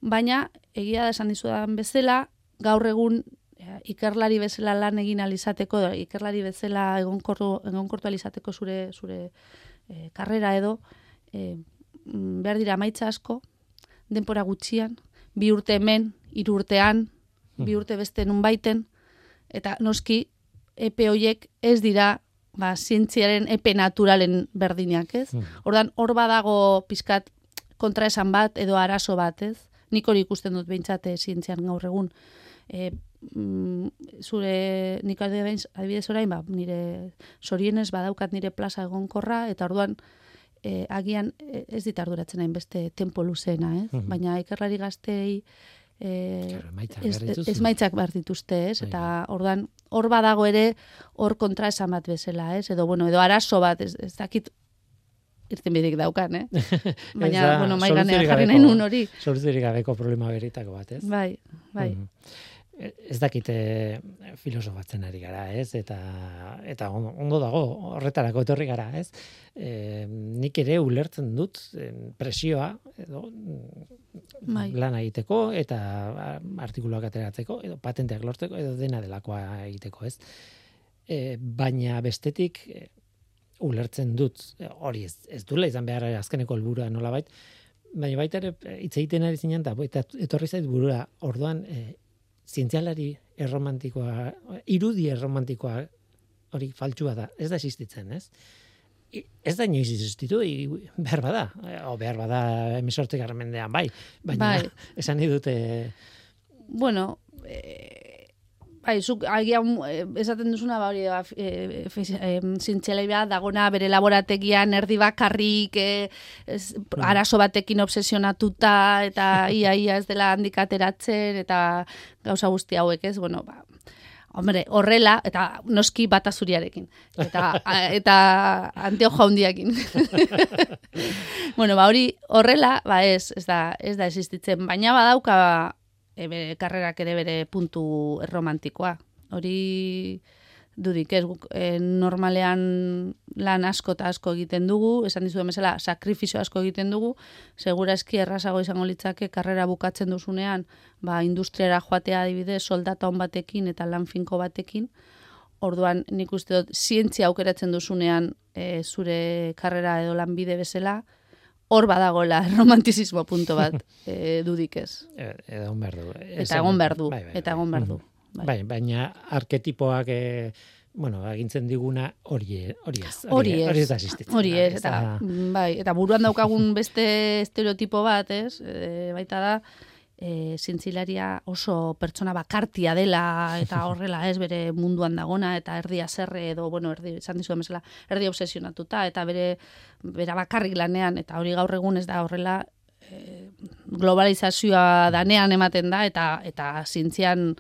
Baina, egia da esan dizudan bezala, gaur egun ikerlari bezala lan egin alizateko, ikerlari bezala egonkortu, egonkortu alizateko zure, zure e, karrera edo, e, behar dira maitza asko, denpora gutxian, bi urte hemen, hiru urtean, bi urte beste nun baiten, eta noski epe hoiek ez dira ba zientziaren epe naturalen berdinak, ez? Hmm. Ordan hor badago pizkat kontraesan bat edo arazo bat, ez? Nik hori ikusten dut beintzate zientzian gaur egun. E, mm, zure nik adibidez orain, ba, nire sorienez badaukat nire plaza egonkorra eta orduan e, agian e, ez dit arduratzen hain beste tempo luzena, ez? Hmm. Baina ikerlari gaztei eh ez maitzak behar dituzte, ez? Bai, eta bai. ordan hor badago ere hor kontra esan bat bezala, ez? Edo bueno, edo arazo bat, ez, ez dakit irten bidik daukan, eh? Baina, bueno, mai ganean jarri nahi nun hori. Sortzerik gabeko problema beritako bat, ez? Bai, bai. Mm ez dakite filosofatzen ari gara, ez? Eta eta ondo dago horretarako etorri gara, ez? E, nik ere ulertzen dut presioa edo bai. lan egiteko eta artikuluak ateratzeko edo patenteak lortzeko edo dena delakoa egiteko, ez? E, baina bestetik ulertzen dut hori ez, ez dula izan behar azkeneko helburua nolabait, baina baita ere hitz egiten ari zinen da etorri zait burura orduan e, zientzialari erromantikoa, irudi erromantikoa hori faltsua da, ez da existitzen, ez? ez da inoiz existitu, behar bada, o behar bada emesortik mendean, bai, baina bai. esan dute... Bueno, e, Bai, zuk agian eh, esaten duzuna ba hori e, e, dagona bere laborategian erdi bakarrik e, arazo batekin obsesionatuta eta ia ia ez dela handikateratzen eta gauza guzti hauek, ez? Bueno, ba, hombre, horrela eta noski bata zuriarekin eta eta anteo jaundiakin. bueno, ba hori horrela, ba ez, ez da, ez da existitzen, baina badauka ebe, karrerak ere bere puntu romantikoa. Hori dudik ez, e, normalean lan asko eta asko egiten dugu, esan dizu bezala sakrifizio asko egiten dugu, segura eski errazago izango litzake karrera bukatzen duzunean, ba, industriara joatea adibidez, soldata on batekin eta lan finko batekin, orduan nik uste dut, zientzia aukeratzen duzunean e, zure karrera edo lanbide bezala, hor badagola romantizismo punto bat e, dudik ez. E, egon behar du. Eta egon behar du. Bai, bai, eta egon behar du. Bai. bai, baina arketipoak e, bueno, agintzen diguna hori hori ez. Hori ez. Hori ez Hori ez. Eta, bai, eta buruan daukagun beste estereotipo bat, ez? E, baita da, e, zintzilaria oso pertsona bakartia dela eta horrela ez bere munduan dagona eta erdia zerre edo, bueno, erdi, esan dizu emezela, erdi obsesionatuta eta bere bera bakarrik lanean eta hori gaur egun ez da horrela e, globalizazioa danean ematen da eta eta zintzian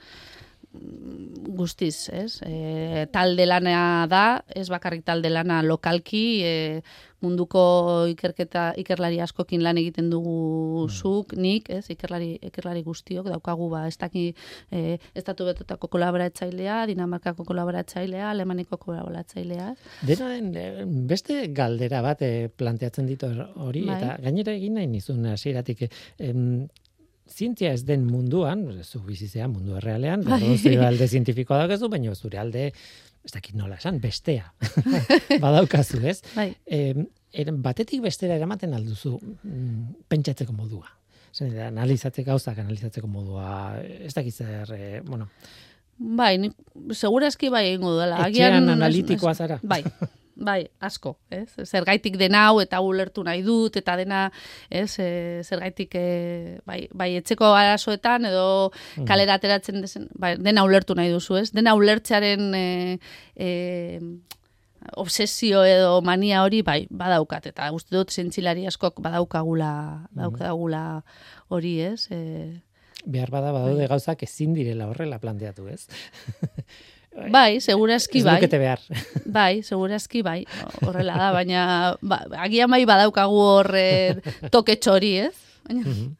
guztiz, ez? E, talde lana da, ez bakarrik talde lana lokalki, e, munduko ikerketa ikerlari askokin lan egiten dugu mm. zuk, nik, ez? Ikerlari, ikerlari guztiok daukagu ba, ez daki e, estatu betotako kolaboratzailea, Dinamarkako kolaboratzailea, Alemaniko kolaboratzailea. Dena beste galdera bat e, planteatzen ditu hori, bai. eta gainera egin nahi nizun hasieratik em, zientzia ez den munduan, zu bizizea mundu errealean, bai. zure alde zientifikoa da baina zure alde ez dakit nola esan, bestea. Badaukazu, ez? Bai. E, batetik bestera eramaten alduzu mm, pentsatzeko modua. Zer, analizatzeko gauzak analizatzeko modua, ez dakit zer, e, bueno. Bai, segurazki bai egingo dela. Etxean analitikoa zara. Bai, bai, asko, ez? Zergaitik dena hau eta ulertu nahi dut eta dena, ez? E, zergaitik e, bai, bai etzeko arazoetan edo mm. kalera ateratzen dezen, bai, dena ulertu nahi duzu, ez? Dena ulertzearen e, e, obsesio edo mania hori bai badaukat eta uste dut zentzilari askok badaukagula mm. daukagula hori, ez? E, Behar bada badaude bai. gauzak ezin direla horrela planteatu, ez? Bai, segurazki bai. Ez behar. Bai, segurazki bai. Horrela da, baina ba, agian bai badaukagu horre toke txori, ez? Baina... Mm -hmm.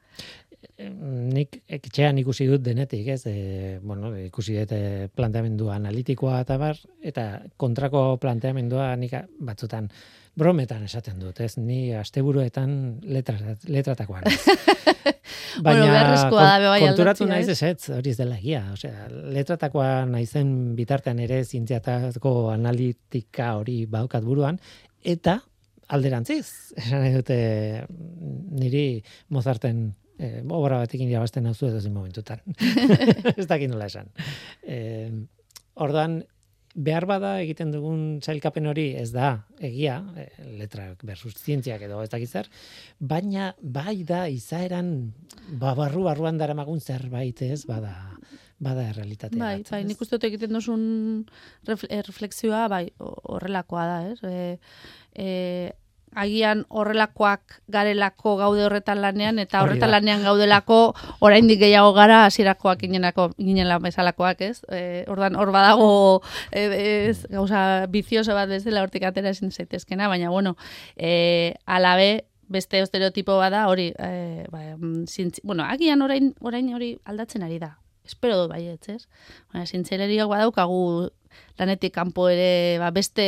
Nik etxean ikusi dut denetik, ez? E, bueno, ikusi dut planteamendua analitikoa eta bar, eta kontrako planteamendua nik batzutan brometan esaten dut, ez? Ni asteburuetan letrat, letratakoan. Baina bueno, da, bai konturatu naiz ez, hori ez dela egia. Osea, letratakoa naizen bitartean ere zientziatako analitika hori baukat buruan, eta alderantziz, esan dute niri Mozarten eh, obra batekin irabazten hau zu edo momentutan. ez dakit nola esan. Eh, ordan behar bada egiten dugun zailkapen hori ez da egia, e, letrak versus zientziak edo ez dakit baina bai da izaeran ba, barru barruan dara magun zerbait ez, bada bada errealitatea. Bai, bat, bai, nik uste dut egiten duzun reflexioa, bai, horrelakoa da, ez? E, e, agian horrelakoak garelako gaude horretan lanean eta horretan lanean gaudelako oraindik gehiago gara hasirakoak ginenako ginela bezalakoak, ez? Eh, ordan hor badago e, ez gauza bizioso bat bezala hortik atera ezin zaitezkena, baina bueno, eh alabe beste estereotipo bada hori eh ba, mm, bueno, agian orain orain hori aldatzen ari da. Espero dut baietz, ez? Baina zintzereriak badaukagu lanetik kanpo ere ba, beste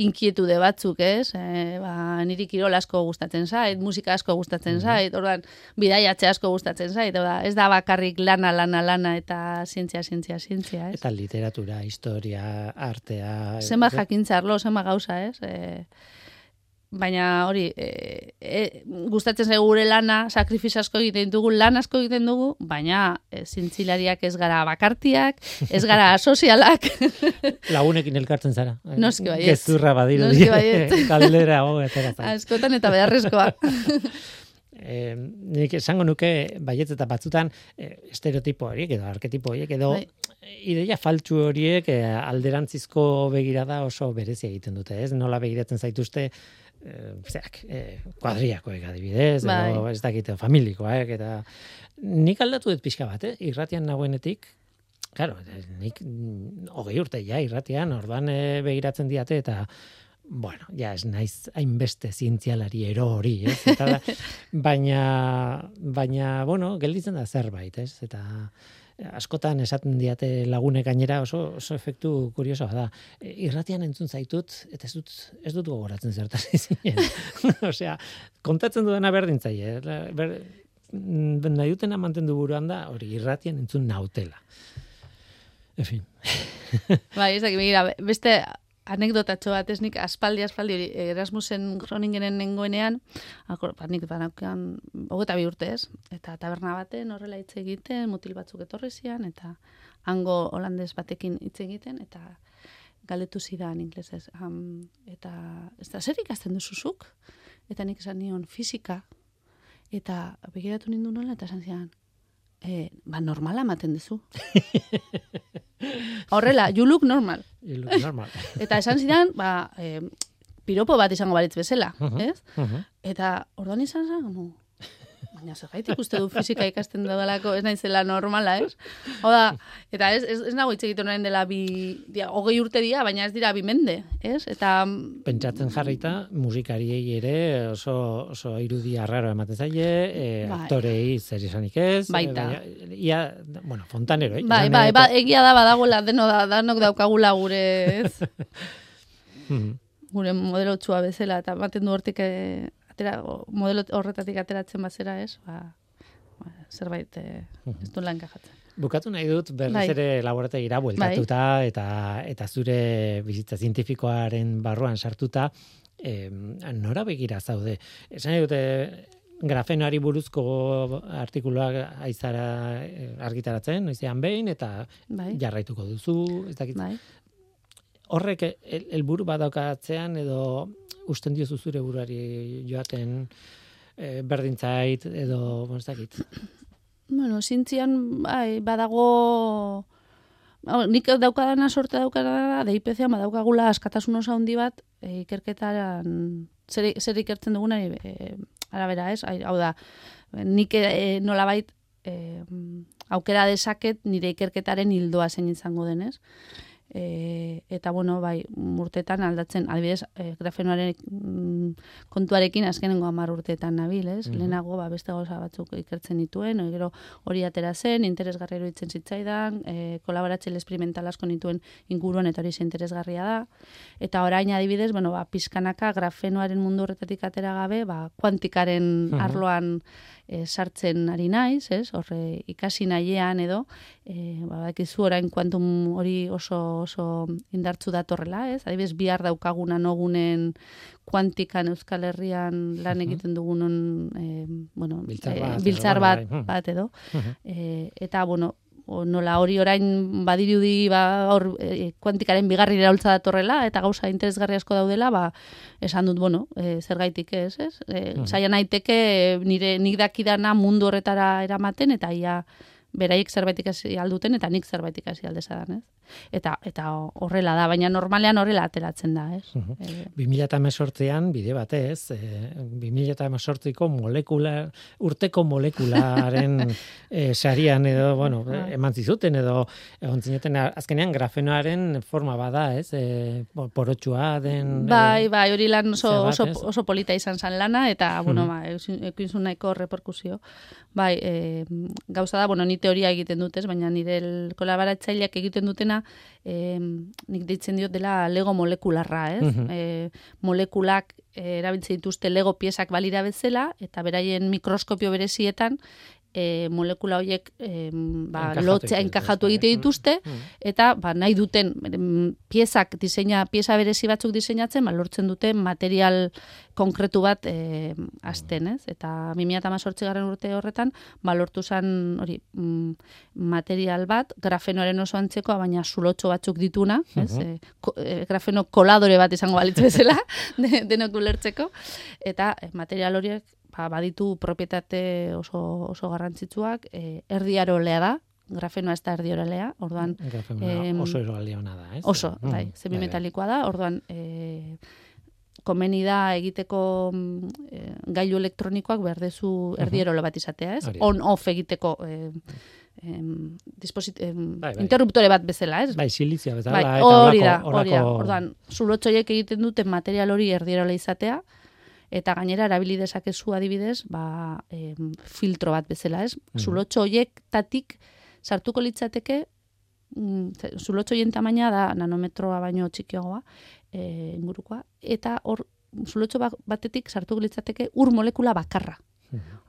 inkietude batzuk, ez? E, ba, niri kirol asko gustatzen zait, musika asko gustatzen mhm. zait, orduan bidaiatze asko gustatzen zait, orda, ez da bakarrik lana, lana, lana eta zientzia, zientzia, zientzia, ez? Eta literatura, historia, artea... Zenba jakintzarlo, zenba gauza, ez? E, baina hori e, e, gustatzen zaigu gure lana, sakrifizio asko egiten dugu, lan asko egiten dugu, baina e, zintzilariak ez gara bakartiak, ez gara sozialak. Lagunekin elkartzen zara. Noski baiet. Gezurra badiru. Noski baiet. Kaldera, oh, Askotan eta beharrezkoa. eh, nik esango nuke baiet eta batzutan eh, estereotipo horiek edo arketipo horiek edo bai. ideia faltsu horiek eh, alderantzizko begirada oso berezia egiten dute, ez? Nola begiratzen zaituzte eh, zeak, eh, kuadriakoek adibidez, bai. edo ez dakite familikoak, eta nik aldatu dut pixka bat, eh? irratian nagoenetik, Claro, nik hogei urte ja irratian, orduan e, begiratzen diate eta bueno, ja ez naiz hainbeste zientzialari ero hori, ez? Eta baina baina bueno, gelditzen da zerbait, ez? Eta askotan esaten diate lagunek gainera oso oso efektu kuriosoa da. E, irratian entzun zaitut eta ez dut ez dut gogoratzen zertaz izinen. Osea, kontatzen duena berdin zaie, ber, mm, nahi dutena mantendu buruan da, hori irratian entzun nautela. En fin. bai, ez dakit, beste anekdotatxo bat esnik aspaldi aspaldi hori Erasmusen Groningenen nengoenean ba nik banaukan 22 urte ez? Eta taberna baten horrela hitz egiten mutil batzuk etorri zian eta hango holandes batekin hitz egiten eta galdetu zidan ingelesez um, eta ez da zer ikasten duzuzuk eta nik esan nion fisika. Eta begiratu nindu nola eta esan zian e, ba normala ematen duzu Horrela, you look normal. You look normal. Eta esan zidan, ba, eh, piropo bat izango balitz bezala, uh -huh, ez? Uh -huh. Eta orduan izan zen, baina zer gaitik uste du fizika ikasten dudalako, ez naizela normala, ez? Oda, eta ez, ez, ez nago hitz egiten orain dela bi, dia, hogei urte dia, baina ez dira bi mende, ez? Eta... Pentsatzen jarrita, musikariei ere oso, oso irudia raro ematen zaie, e, bai. aktorei zer izanik ez, Baita. Baina, ia, bueno, fontanero, eh? Bai, bai, bai, egia da badagoela, deno da, danok daukagula gure, ez? Hmm. gure modelo txua bezala, eta baten du hortik eh, atera, modelo horretatik ateratzen bazera, ez? Ba, ba zerbait eh, ez du lan kajatzen. Bukatu nahi dut berriz bai. ere laborategira bueltatuta bai. eta eta zure bizitza zientifikoaren barruan sartuta eh, nora begira zaude. Esan dute grafenoari buruzko artikuluak aizara eh, argitaratzen, noizean behin, eta bai. jarraituko duzu, ez dakit. Bai. Horrek helburu el, badaukatzen edo usten diozu zure buruari joaten e, berdintzait edo, bon, ez dakit. Bueno, zintzian, bai, badago nik daukadana sorte daukadana da IPCa badaukagula askatasun oso handi bat e, ikerketaran zer, zer ikertzen duguna e, arabera, ez? Hau da, nik e, nolabait e, aukera desaket nire ikerketaren hildoa zein izango denez e, eta bueno, bai, urteetan aldatzen, adibidez, e, grafenoaren mm, kontuarekin azkenengo 10 urteetan nabil, ez? Mm Lehenago ba beste gauza batzuk ikertzen dituen, o, gero hori atera zen, interesgarri iruditzen zitzaidan, e, kolaboratzaile esperimental asko nituen inguruan eta hori interesgarria da. Eta orain adibidez, bueno, ba pizkanaka grafenoaren mundu horretatik atera gabe, ba kuantikaren arloan e, sartzen ari naiz, ez? Horre ikasi nahiean edo, eh badakizu orain kuantum hori oso oso indartzu datorrela, ez? Adibidez, bihar daukaguna nogunen kuantikan Euskal Herrian lan egiten dugunon eh bueno, biltzar bat, bai. bat, edo. Eh eta bueno, o nola hori orain badirudi ba hor e, kuantikaren bigarri eraultza datorrela eta gauza interesgarri asko daudela ba esan dut bueno e, zergaitik ez ez e, saia naiteke nire nik dakidana mundu horretara eramaten eta ia beraiek zerbait ikasi alduten eta nik zerbait ikasi aldezadan ez eta eta horrela da, baina normalean horrela ateratzen da, ez? Uh -huh. 2018an bide batez, e, 2018ko molekula urteko molekularen e, sarian edo, bueno, eman zizuten edo egon zineten azkenean grafenoaren forma bada, ez? E, porotxua den Bai, bai, hori lan oso, oso, oso polita izan zan lana eta bueno, ba, ekin nahiko reperkusio. Bai, e, gauza da, bueno, ni teoria egiten dutez, baina nire kolaboratzaileak egiten dutena e, nik ditzen diot dela lego molekularra, ez? Mm molekulak e, erabiltzen dituzte lego piezak balira bezala, eta beraien mikroskopio berezietan e, molekula horiek e, ba, lotzea enkajatu egite dituzte, mm, eta ba, nahi duten piezak diseina, pieza berezi batzuk diseinatzen, ba, lortzen dute material konkretu bat e, azten, ez? Eta 2018 garen urte horretan, ba, lortu zen hori, mm, material bat, grafenoaren oso antzeko, baina zulotxo batzuk dituna, ez? Uh grafeno koladore bat izango balitz bezala, denok ulertzeko, eta material horiek ba, baditu propietate oso, oso garrantzitsuak, e, erdiarolea da, grafenoa ez da erdioralea, orduan... Eh, oso erolea da, ez? Oso, mm, bai, semimetalikoa da, orduan... E, komeni da egiteko e, gailu elektronikoak berdezu erdierola bat izatea, ez? On-off egiteko e, em, disposit, em, bai, bai. interruptore bat bezala, ez? Bai, silizia bezala. Bai, hori da, hori da. Orduan, zulotxoiek egiten dute material hori erdierola izatea, eta gainera erabili dezakezu adibidez, ba, e, filtro bat bezala, ez? Mm Zulotxo tatik sartuko litzateke mm, zulotxo hoien tamaina da nanometroa baino txikiagoa, eh ingurukoa eta hor zulotxo batetik sartuko litzateke ur molekula bakarra.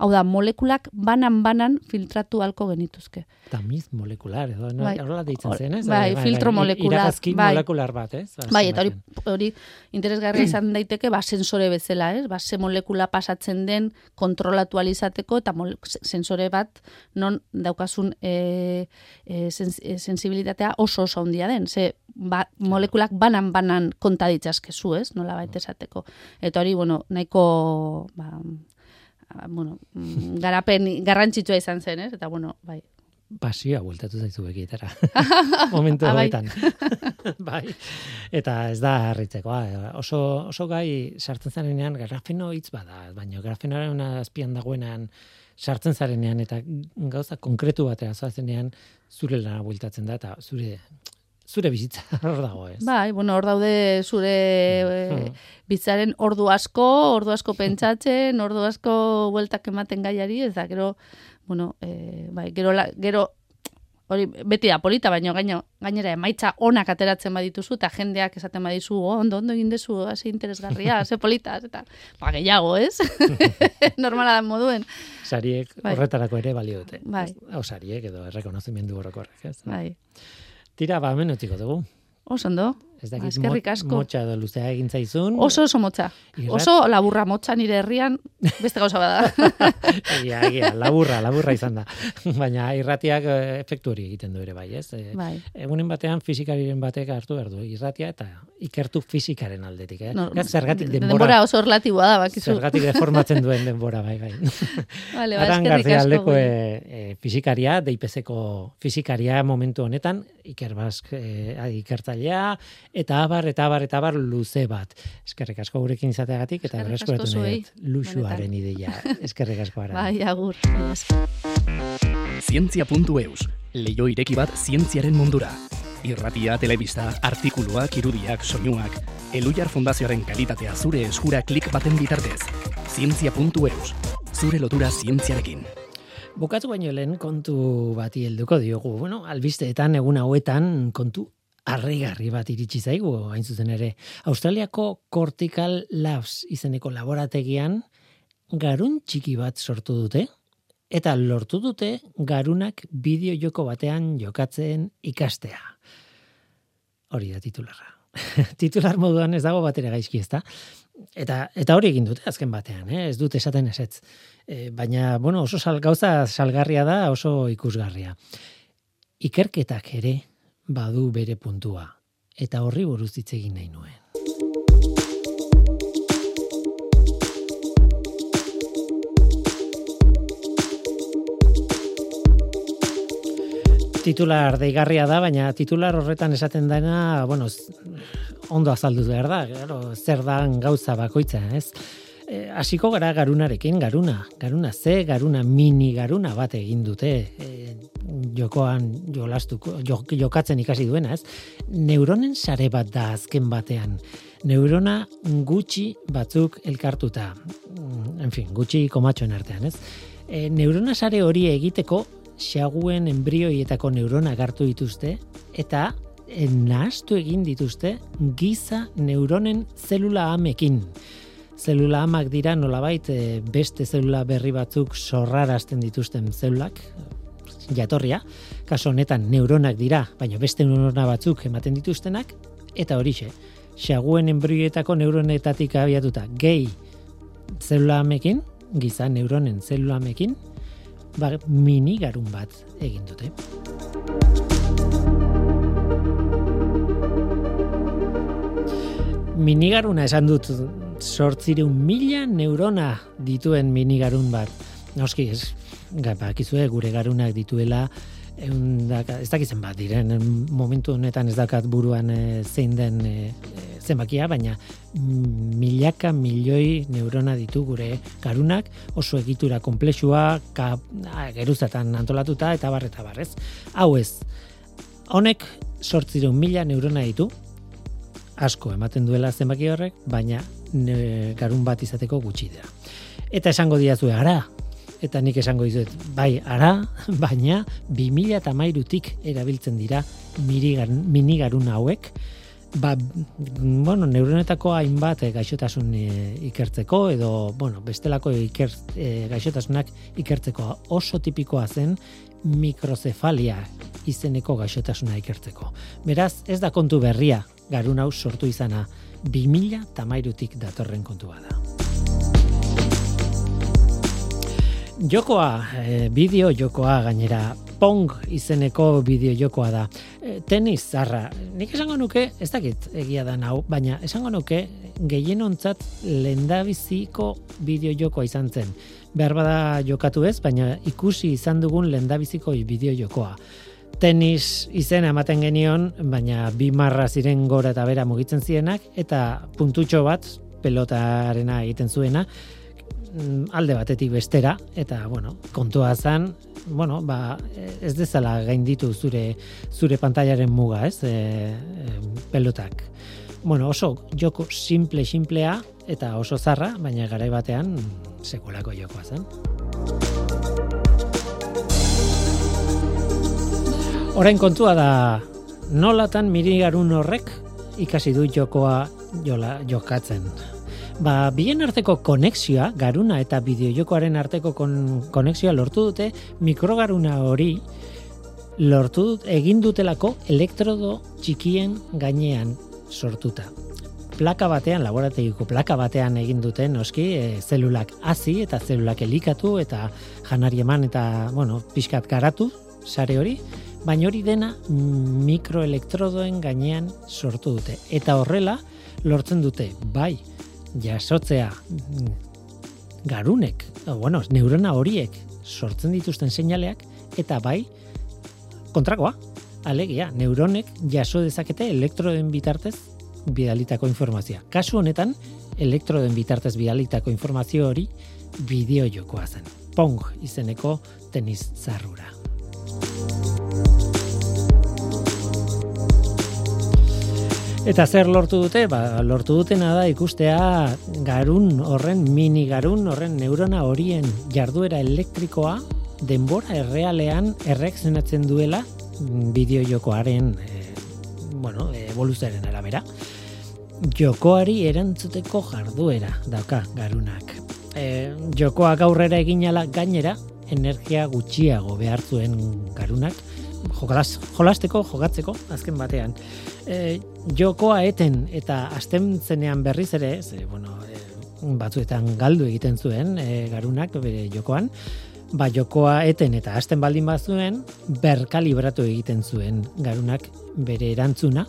Hau da, molekulak banan-banan filtratu halko genituzke. Tamiz molekular, edo, no? bai. Horrela deitzen zen, ez? Bai, bai, bai filtro bai, molekular. Irakazki bai. molekular bat, ez? Bai, eta hori, hori interesgarria izan daiteke, ba, sensore bezala, ez? Ba, ze molekula pasatzen den kontrolatu alizateko, eta sensore bat non daukasun e, e, sens e, sensibilitatea oso oso handia den. Ze, ba, molekulak banan-banan konta ditzazkezu, ez? Nola baita esateko. Eta hori, bueno, nahiko ba, Ba, bueno, mm, garapen garrantzitsua izan zen, ez? Eta bueno, bai. Pasioa bueltatu zaizu begietara. Momentu ah, bai. bai. Eta ez da harritzeko, oso, oso gai sartzen zarenean grafeno hitz bada, baina grafenoaren azpian dagoenan sartzen zarenean eta gauza konkretu batera zoazenean zure lana bueltatzen da eta zure zure bizitza hor dago, ez? Bai, bueno, hor daude zure e, bitzaren ordu asko, ordu asko pentsatzen, ordu asko bueltak ematen gaiari, ez da, gero, bueno, e, bai, gero, gero hori beti da polita, baina gaino, gainera emaitza onak ateratzen badituzu, eta jendeak esaten badizu, oh, ondo, ondo egin dezu, hasi interesgarria, ze polita, eta, ba, gehiago, ez? Normala da moduen. sariek bai. horretarako ere balio dute. Bai. O sariek edo errekonozimendu horrekorrek, ez? Bai. Tira, ba, menutiko dugu. Oso ondo. Ez dakit, Eskerrik asko. Motxa edo luzea egin zaizun. Oso oso motxa. Oso laburra motxa nire herrian beste gauza bada. Egia, egia, laburra, laburra izan da. Baina irratiak eh, efektu hori egiten du ere bai, ez? Eh, bai. Egunen batean fizikariren batek hartu behar du irratia eta ikertu fizikaren aldetik, eh? No, zergatik denbora. Denbora oso relatiboa da, bakizu. Zergatik deformatzen duen denbora, bai, bai. Vale, ba, eskerrik asko. aldeko e, e, fizikaria, deipezeko fizikaria momentu honetan, ikerbask e, ikertzailea, eta abar, eta abar, eta abar luze bat. Eskerrik asko gurekin izateagatik, eta berreskuratu nahi luxuaren ideia. Eskerrik asko ara. Bai, agur. Zientzia.eus, leio ireki bat zientziaren mundura. Irratia, telebista, artikuluak, irudiak, soinuak, Elujar Fundazioaren kalitatea zure eskura klik baten bitartez. Zientzia.eus, zure lotura zientziarekin. Bukatu baino lehen kontu bati helduko diogu. Bueno, albisteetan egun hauetan kontu arregarri bat iritsi zaigu, hain zuzen ere. Australiako Cortical Labs izeneko laborategian garun txiki bat sortu dute, eta lortu dute garunak bideo joko batean jokatzen ikastea. Hori da titularra. Titular moduan ez dago batera gaizki ezta. Eta, eta hori egin dute azken batean, eh? ez dute esaten esetz. E, baina, bueno, oso sal, gauza salgarria da, oso ikusgarria. Ikerketak ere, badu bere puntua eta horri buruz hitz egin nahi nuen. Titular deigarria da, baina titular horretan esaten dena, bueno, ondo azaldu behar da, zer da gauza bakoitza, ez? E, hasiko gara garunarekin, garuna, garuna ze, garuna mini garuna bat egin dute, e, jokoan jolastuko, jokatzen ikasi duena, ez? Neuronen sare bat da azken batean. Neurona gutxi batzuk elkartuta. En fin, gutxi komatxoen artean, ez? E, neurona sare hori egiteko xaguen embrioietako neurona gartu dituzte eta nahastu egin dituzte giza neuronen zelula amekin zelula amak dira nolabait e, beste zelula berri batzuk sorrarazten dituzten zelulak, jatorria, kaso honetan neuronak dira, baina beste neurona batzuk ematen dituztenak, eta horixe, xaguen embrioetako neuronetatik abiatuta, gehi zelula amekin, giza neuronen zelula amekin, ba, mini garun bat egin dute. Minigaruna esan dut sortzireun mila neurona dituen minigarun bat. Noski, ez, bakizue gure garunak dituela, eun daka, ez dakizen bat diren, momentu honetan ez dakat buruan e, zein den e, zenbakia, baina milaka milioi neurona ditu gure garunak, oso egitura komplexua, ka, geruzatan antolatuta, eta barreta barrez. Hau ez, honek sortzireun mila neurona ditu, asko ematen duela zenbaki horrek, baina garun bat izateko gutxi dira. Eta esango diazu ara, eta nik esango dizuet, bai, ara, baina 2000 eta erabiltzen dira minigarun hauek, ba, bueno, neuronetako hainbat e, gaixotasun eh, ikertzeko, edo, bueno, bestelako iker, e, gaixotasunak ikertzeko oso tipikoa zen mikrozefalia izeneko gaixotasuna ikertzeko. Beraz, ez da kontu berria garun hau sortu izana, 2000 tamairutik datorren kontua da. Jokoa, e, bideo jokoa gainera, Pong izeneko bideo jokoa da. E, tenis zarra, nik esango nuke, ez dakit egia da nau, baina esango nuke gehien ontzat lendabiziko bideo jokoa izan zen. Behar bada jokatu ez, baina ikusi izan dugun lendabiziko bideo jokoa tenis izena ematen genion, baina bi marra ziren gora eta bera mugitzen zienak, eta puntutxo bat, pelotarena egiten zuena, mm, alde batetik bestera, eta, bueno, kontua zan, bueno, ba, ez dezala gainditu zure zure pantailaren muga, ez, e, pelotak. Bueno, oso joko simple, simplea, eta oso zarra, baina garai batean sekulako jokoa zen. Orain kontua da nolatan mirigarun horrek ikasi du jokoa jola jokatzen. Ba, bien arteko konexioa, garuna eta bideojokoaren arteko kon, konexioa lortu dute mikrogaruna hori lortu dut, egin dutelako elektrodo txikien gainean sortuta. Plaka batean, laborategiko plaka batean egin duten, noski, e, zelulak hasi eta zelulak elikatu eta janari eman eta, bueno, pixkat garatu, sare hori, baina hori dena mikroelektrodoen gainean sortu dute. Eta horrela, lortzen dute, bai, jasotzea garunek, bueno, neurona horiek sortzen dituzten seinaleak, eta bai, kontrakoa, alegia, neuronek jaso dezakete elektroden bitartez bidalitako informazioa. Kasu honetan, elektroden bitartez bidalitako informazio hori bideo jokoa zen. Pong izeneko tenis zarrura. Eta zer lortu dute? Ba, lortu dutena da ikustea garun horren, mini garun horren neurona horien jarduera elektrikoa denbora errealean errek zenatzen duela bideo jokoaren e, bueno, evoluzioaren arabera. Jokoari erantzuteko jarduera dauka garunak. E, jokoak aurrera eginala gainera energia gutxiago behar zuen garunak, jokalaz, jolasteko, jogatzeko, azken batean. E, jokoa eten eta azten zenean berriz ere, ze, bueno, e, batzuetan galdu egiten zuen e, garunak bere jokoan, ba jokoa eten eta azten baldin bazuen, berkalibratu egiten zuen garunak bere erantzuna,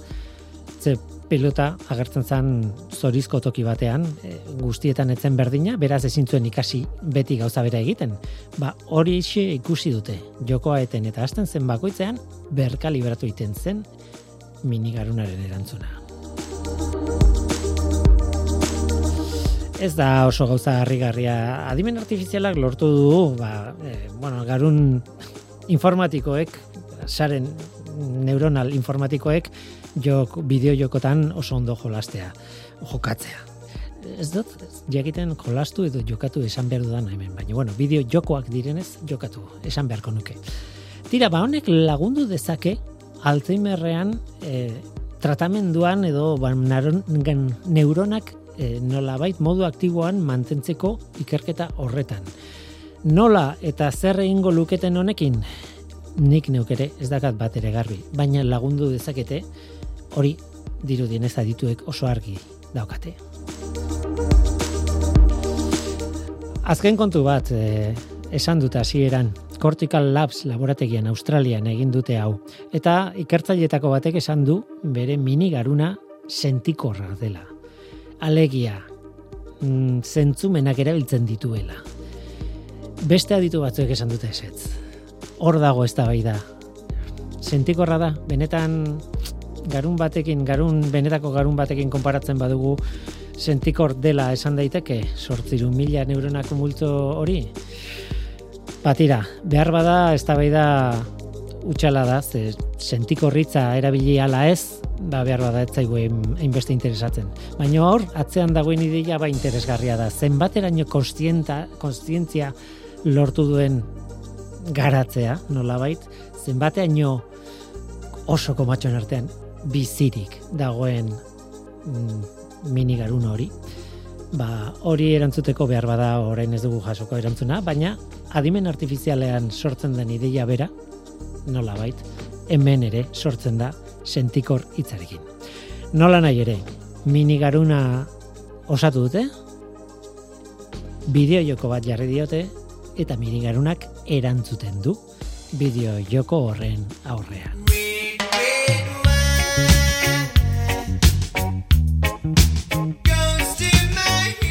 ze pilota agertzen zen zorizko toki batean, e, guztietan etzen berdina, beraz ezin zuen ikasi beti gauza bera egiten. Ba, hori ikusi dute, jokoa eten eta hasten zen bakoitzean, berka libratu egiten zen minigarunaren erantzuna. Ez da oso gauza harrigarria. Adimen artifizialak lortu du, ba, e, bueno, garun informatikoek, saren neuronal informatikoek, jok, bideo jokotan oso ondo jolastea, jokatzea. Ez dut, jakiten jolastu edo jokatu esan behar dudan hemen, baina bueno, bideo jokoak direnez jokatu, esan beharko nuke. Tira, ba honek lagundu dezake Alzheimerrean e, tratamenduan edo ba, neuronak e, nolabait modu aktiboan mantentzeko ikerketa horretan. Nola eta zer egingo luketen honekin, nik neukere ez dakat bat ere garbi, baina lagundu dezakete hori dirudien ez adituek oso argi daukate. Azken kontu bat, eh, esan dut hasieran Cortical Labs laborategian Australian egin dute hau. Eta ikertzailetako batek esan du bere mini garuna sentikorra dela. Alegia, mm, zentzumenak erabiltzen dituela. Beste aditu batzuek esan dute esetz. Hor dago ez da bai da. Sentikorra da, benetan garun batekin, garun benetako garun batekin konparatzen badugu sentikor dela esan daiteke, sortziru mila neuronako multo hori. Batira, behar bada, ez da da utxala da, ze sentikorritza erabili ala ez, ba behar bada ez zaigu hainbeste interesatzen. Baina hor, atzean dagoen ideia ba interesgarria da. Zenbateraino konstienta, konstientzia lortu duen garatzea, nolabait, zenbateaino oso komatxoen artean bizirik dagoen mm, minigarun hori. Ba, hori erantzuteko behar bada orain ez dugu jasoko erantzuna, baina adimen artifizialean sortzen den ideia bera, nola bait, hemen ere sortzen da sentikor hitzarekin. Nola nahi ere, minigaruna osatu dute, bideo joko bat jarri diote, eta minigarunak erantzuten du bideo joko horren aurrean.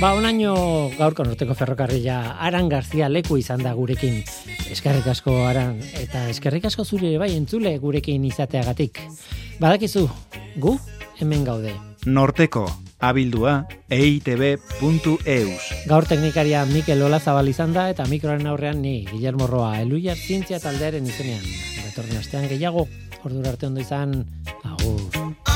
Ba, onaino gaurko norteko ferrokarrila Aran Garzia leku izan da gurekin. Eskerrik asko Aran eta eskerrik asko zure bai entzule gurekin izateagatik. Badakizu, gu hemen gaude. Norteko abildua eitb.eus. Gaur teknikaria Mikel Olazabal izan da eta mikroaren aurrean ni Guillermo Roa Eluiar Zientzia taldearen izenean. Retorno astean gehiago, ordura arte ondo izan. Agur.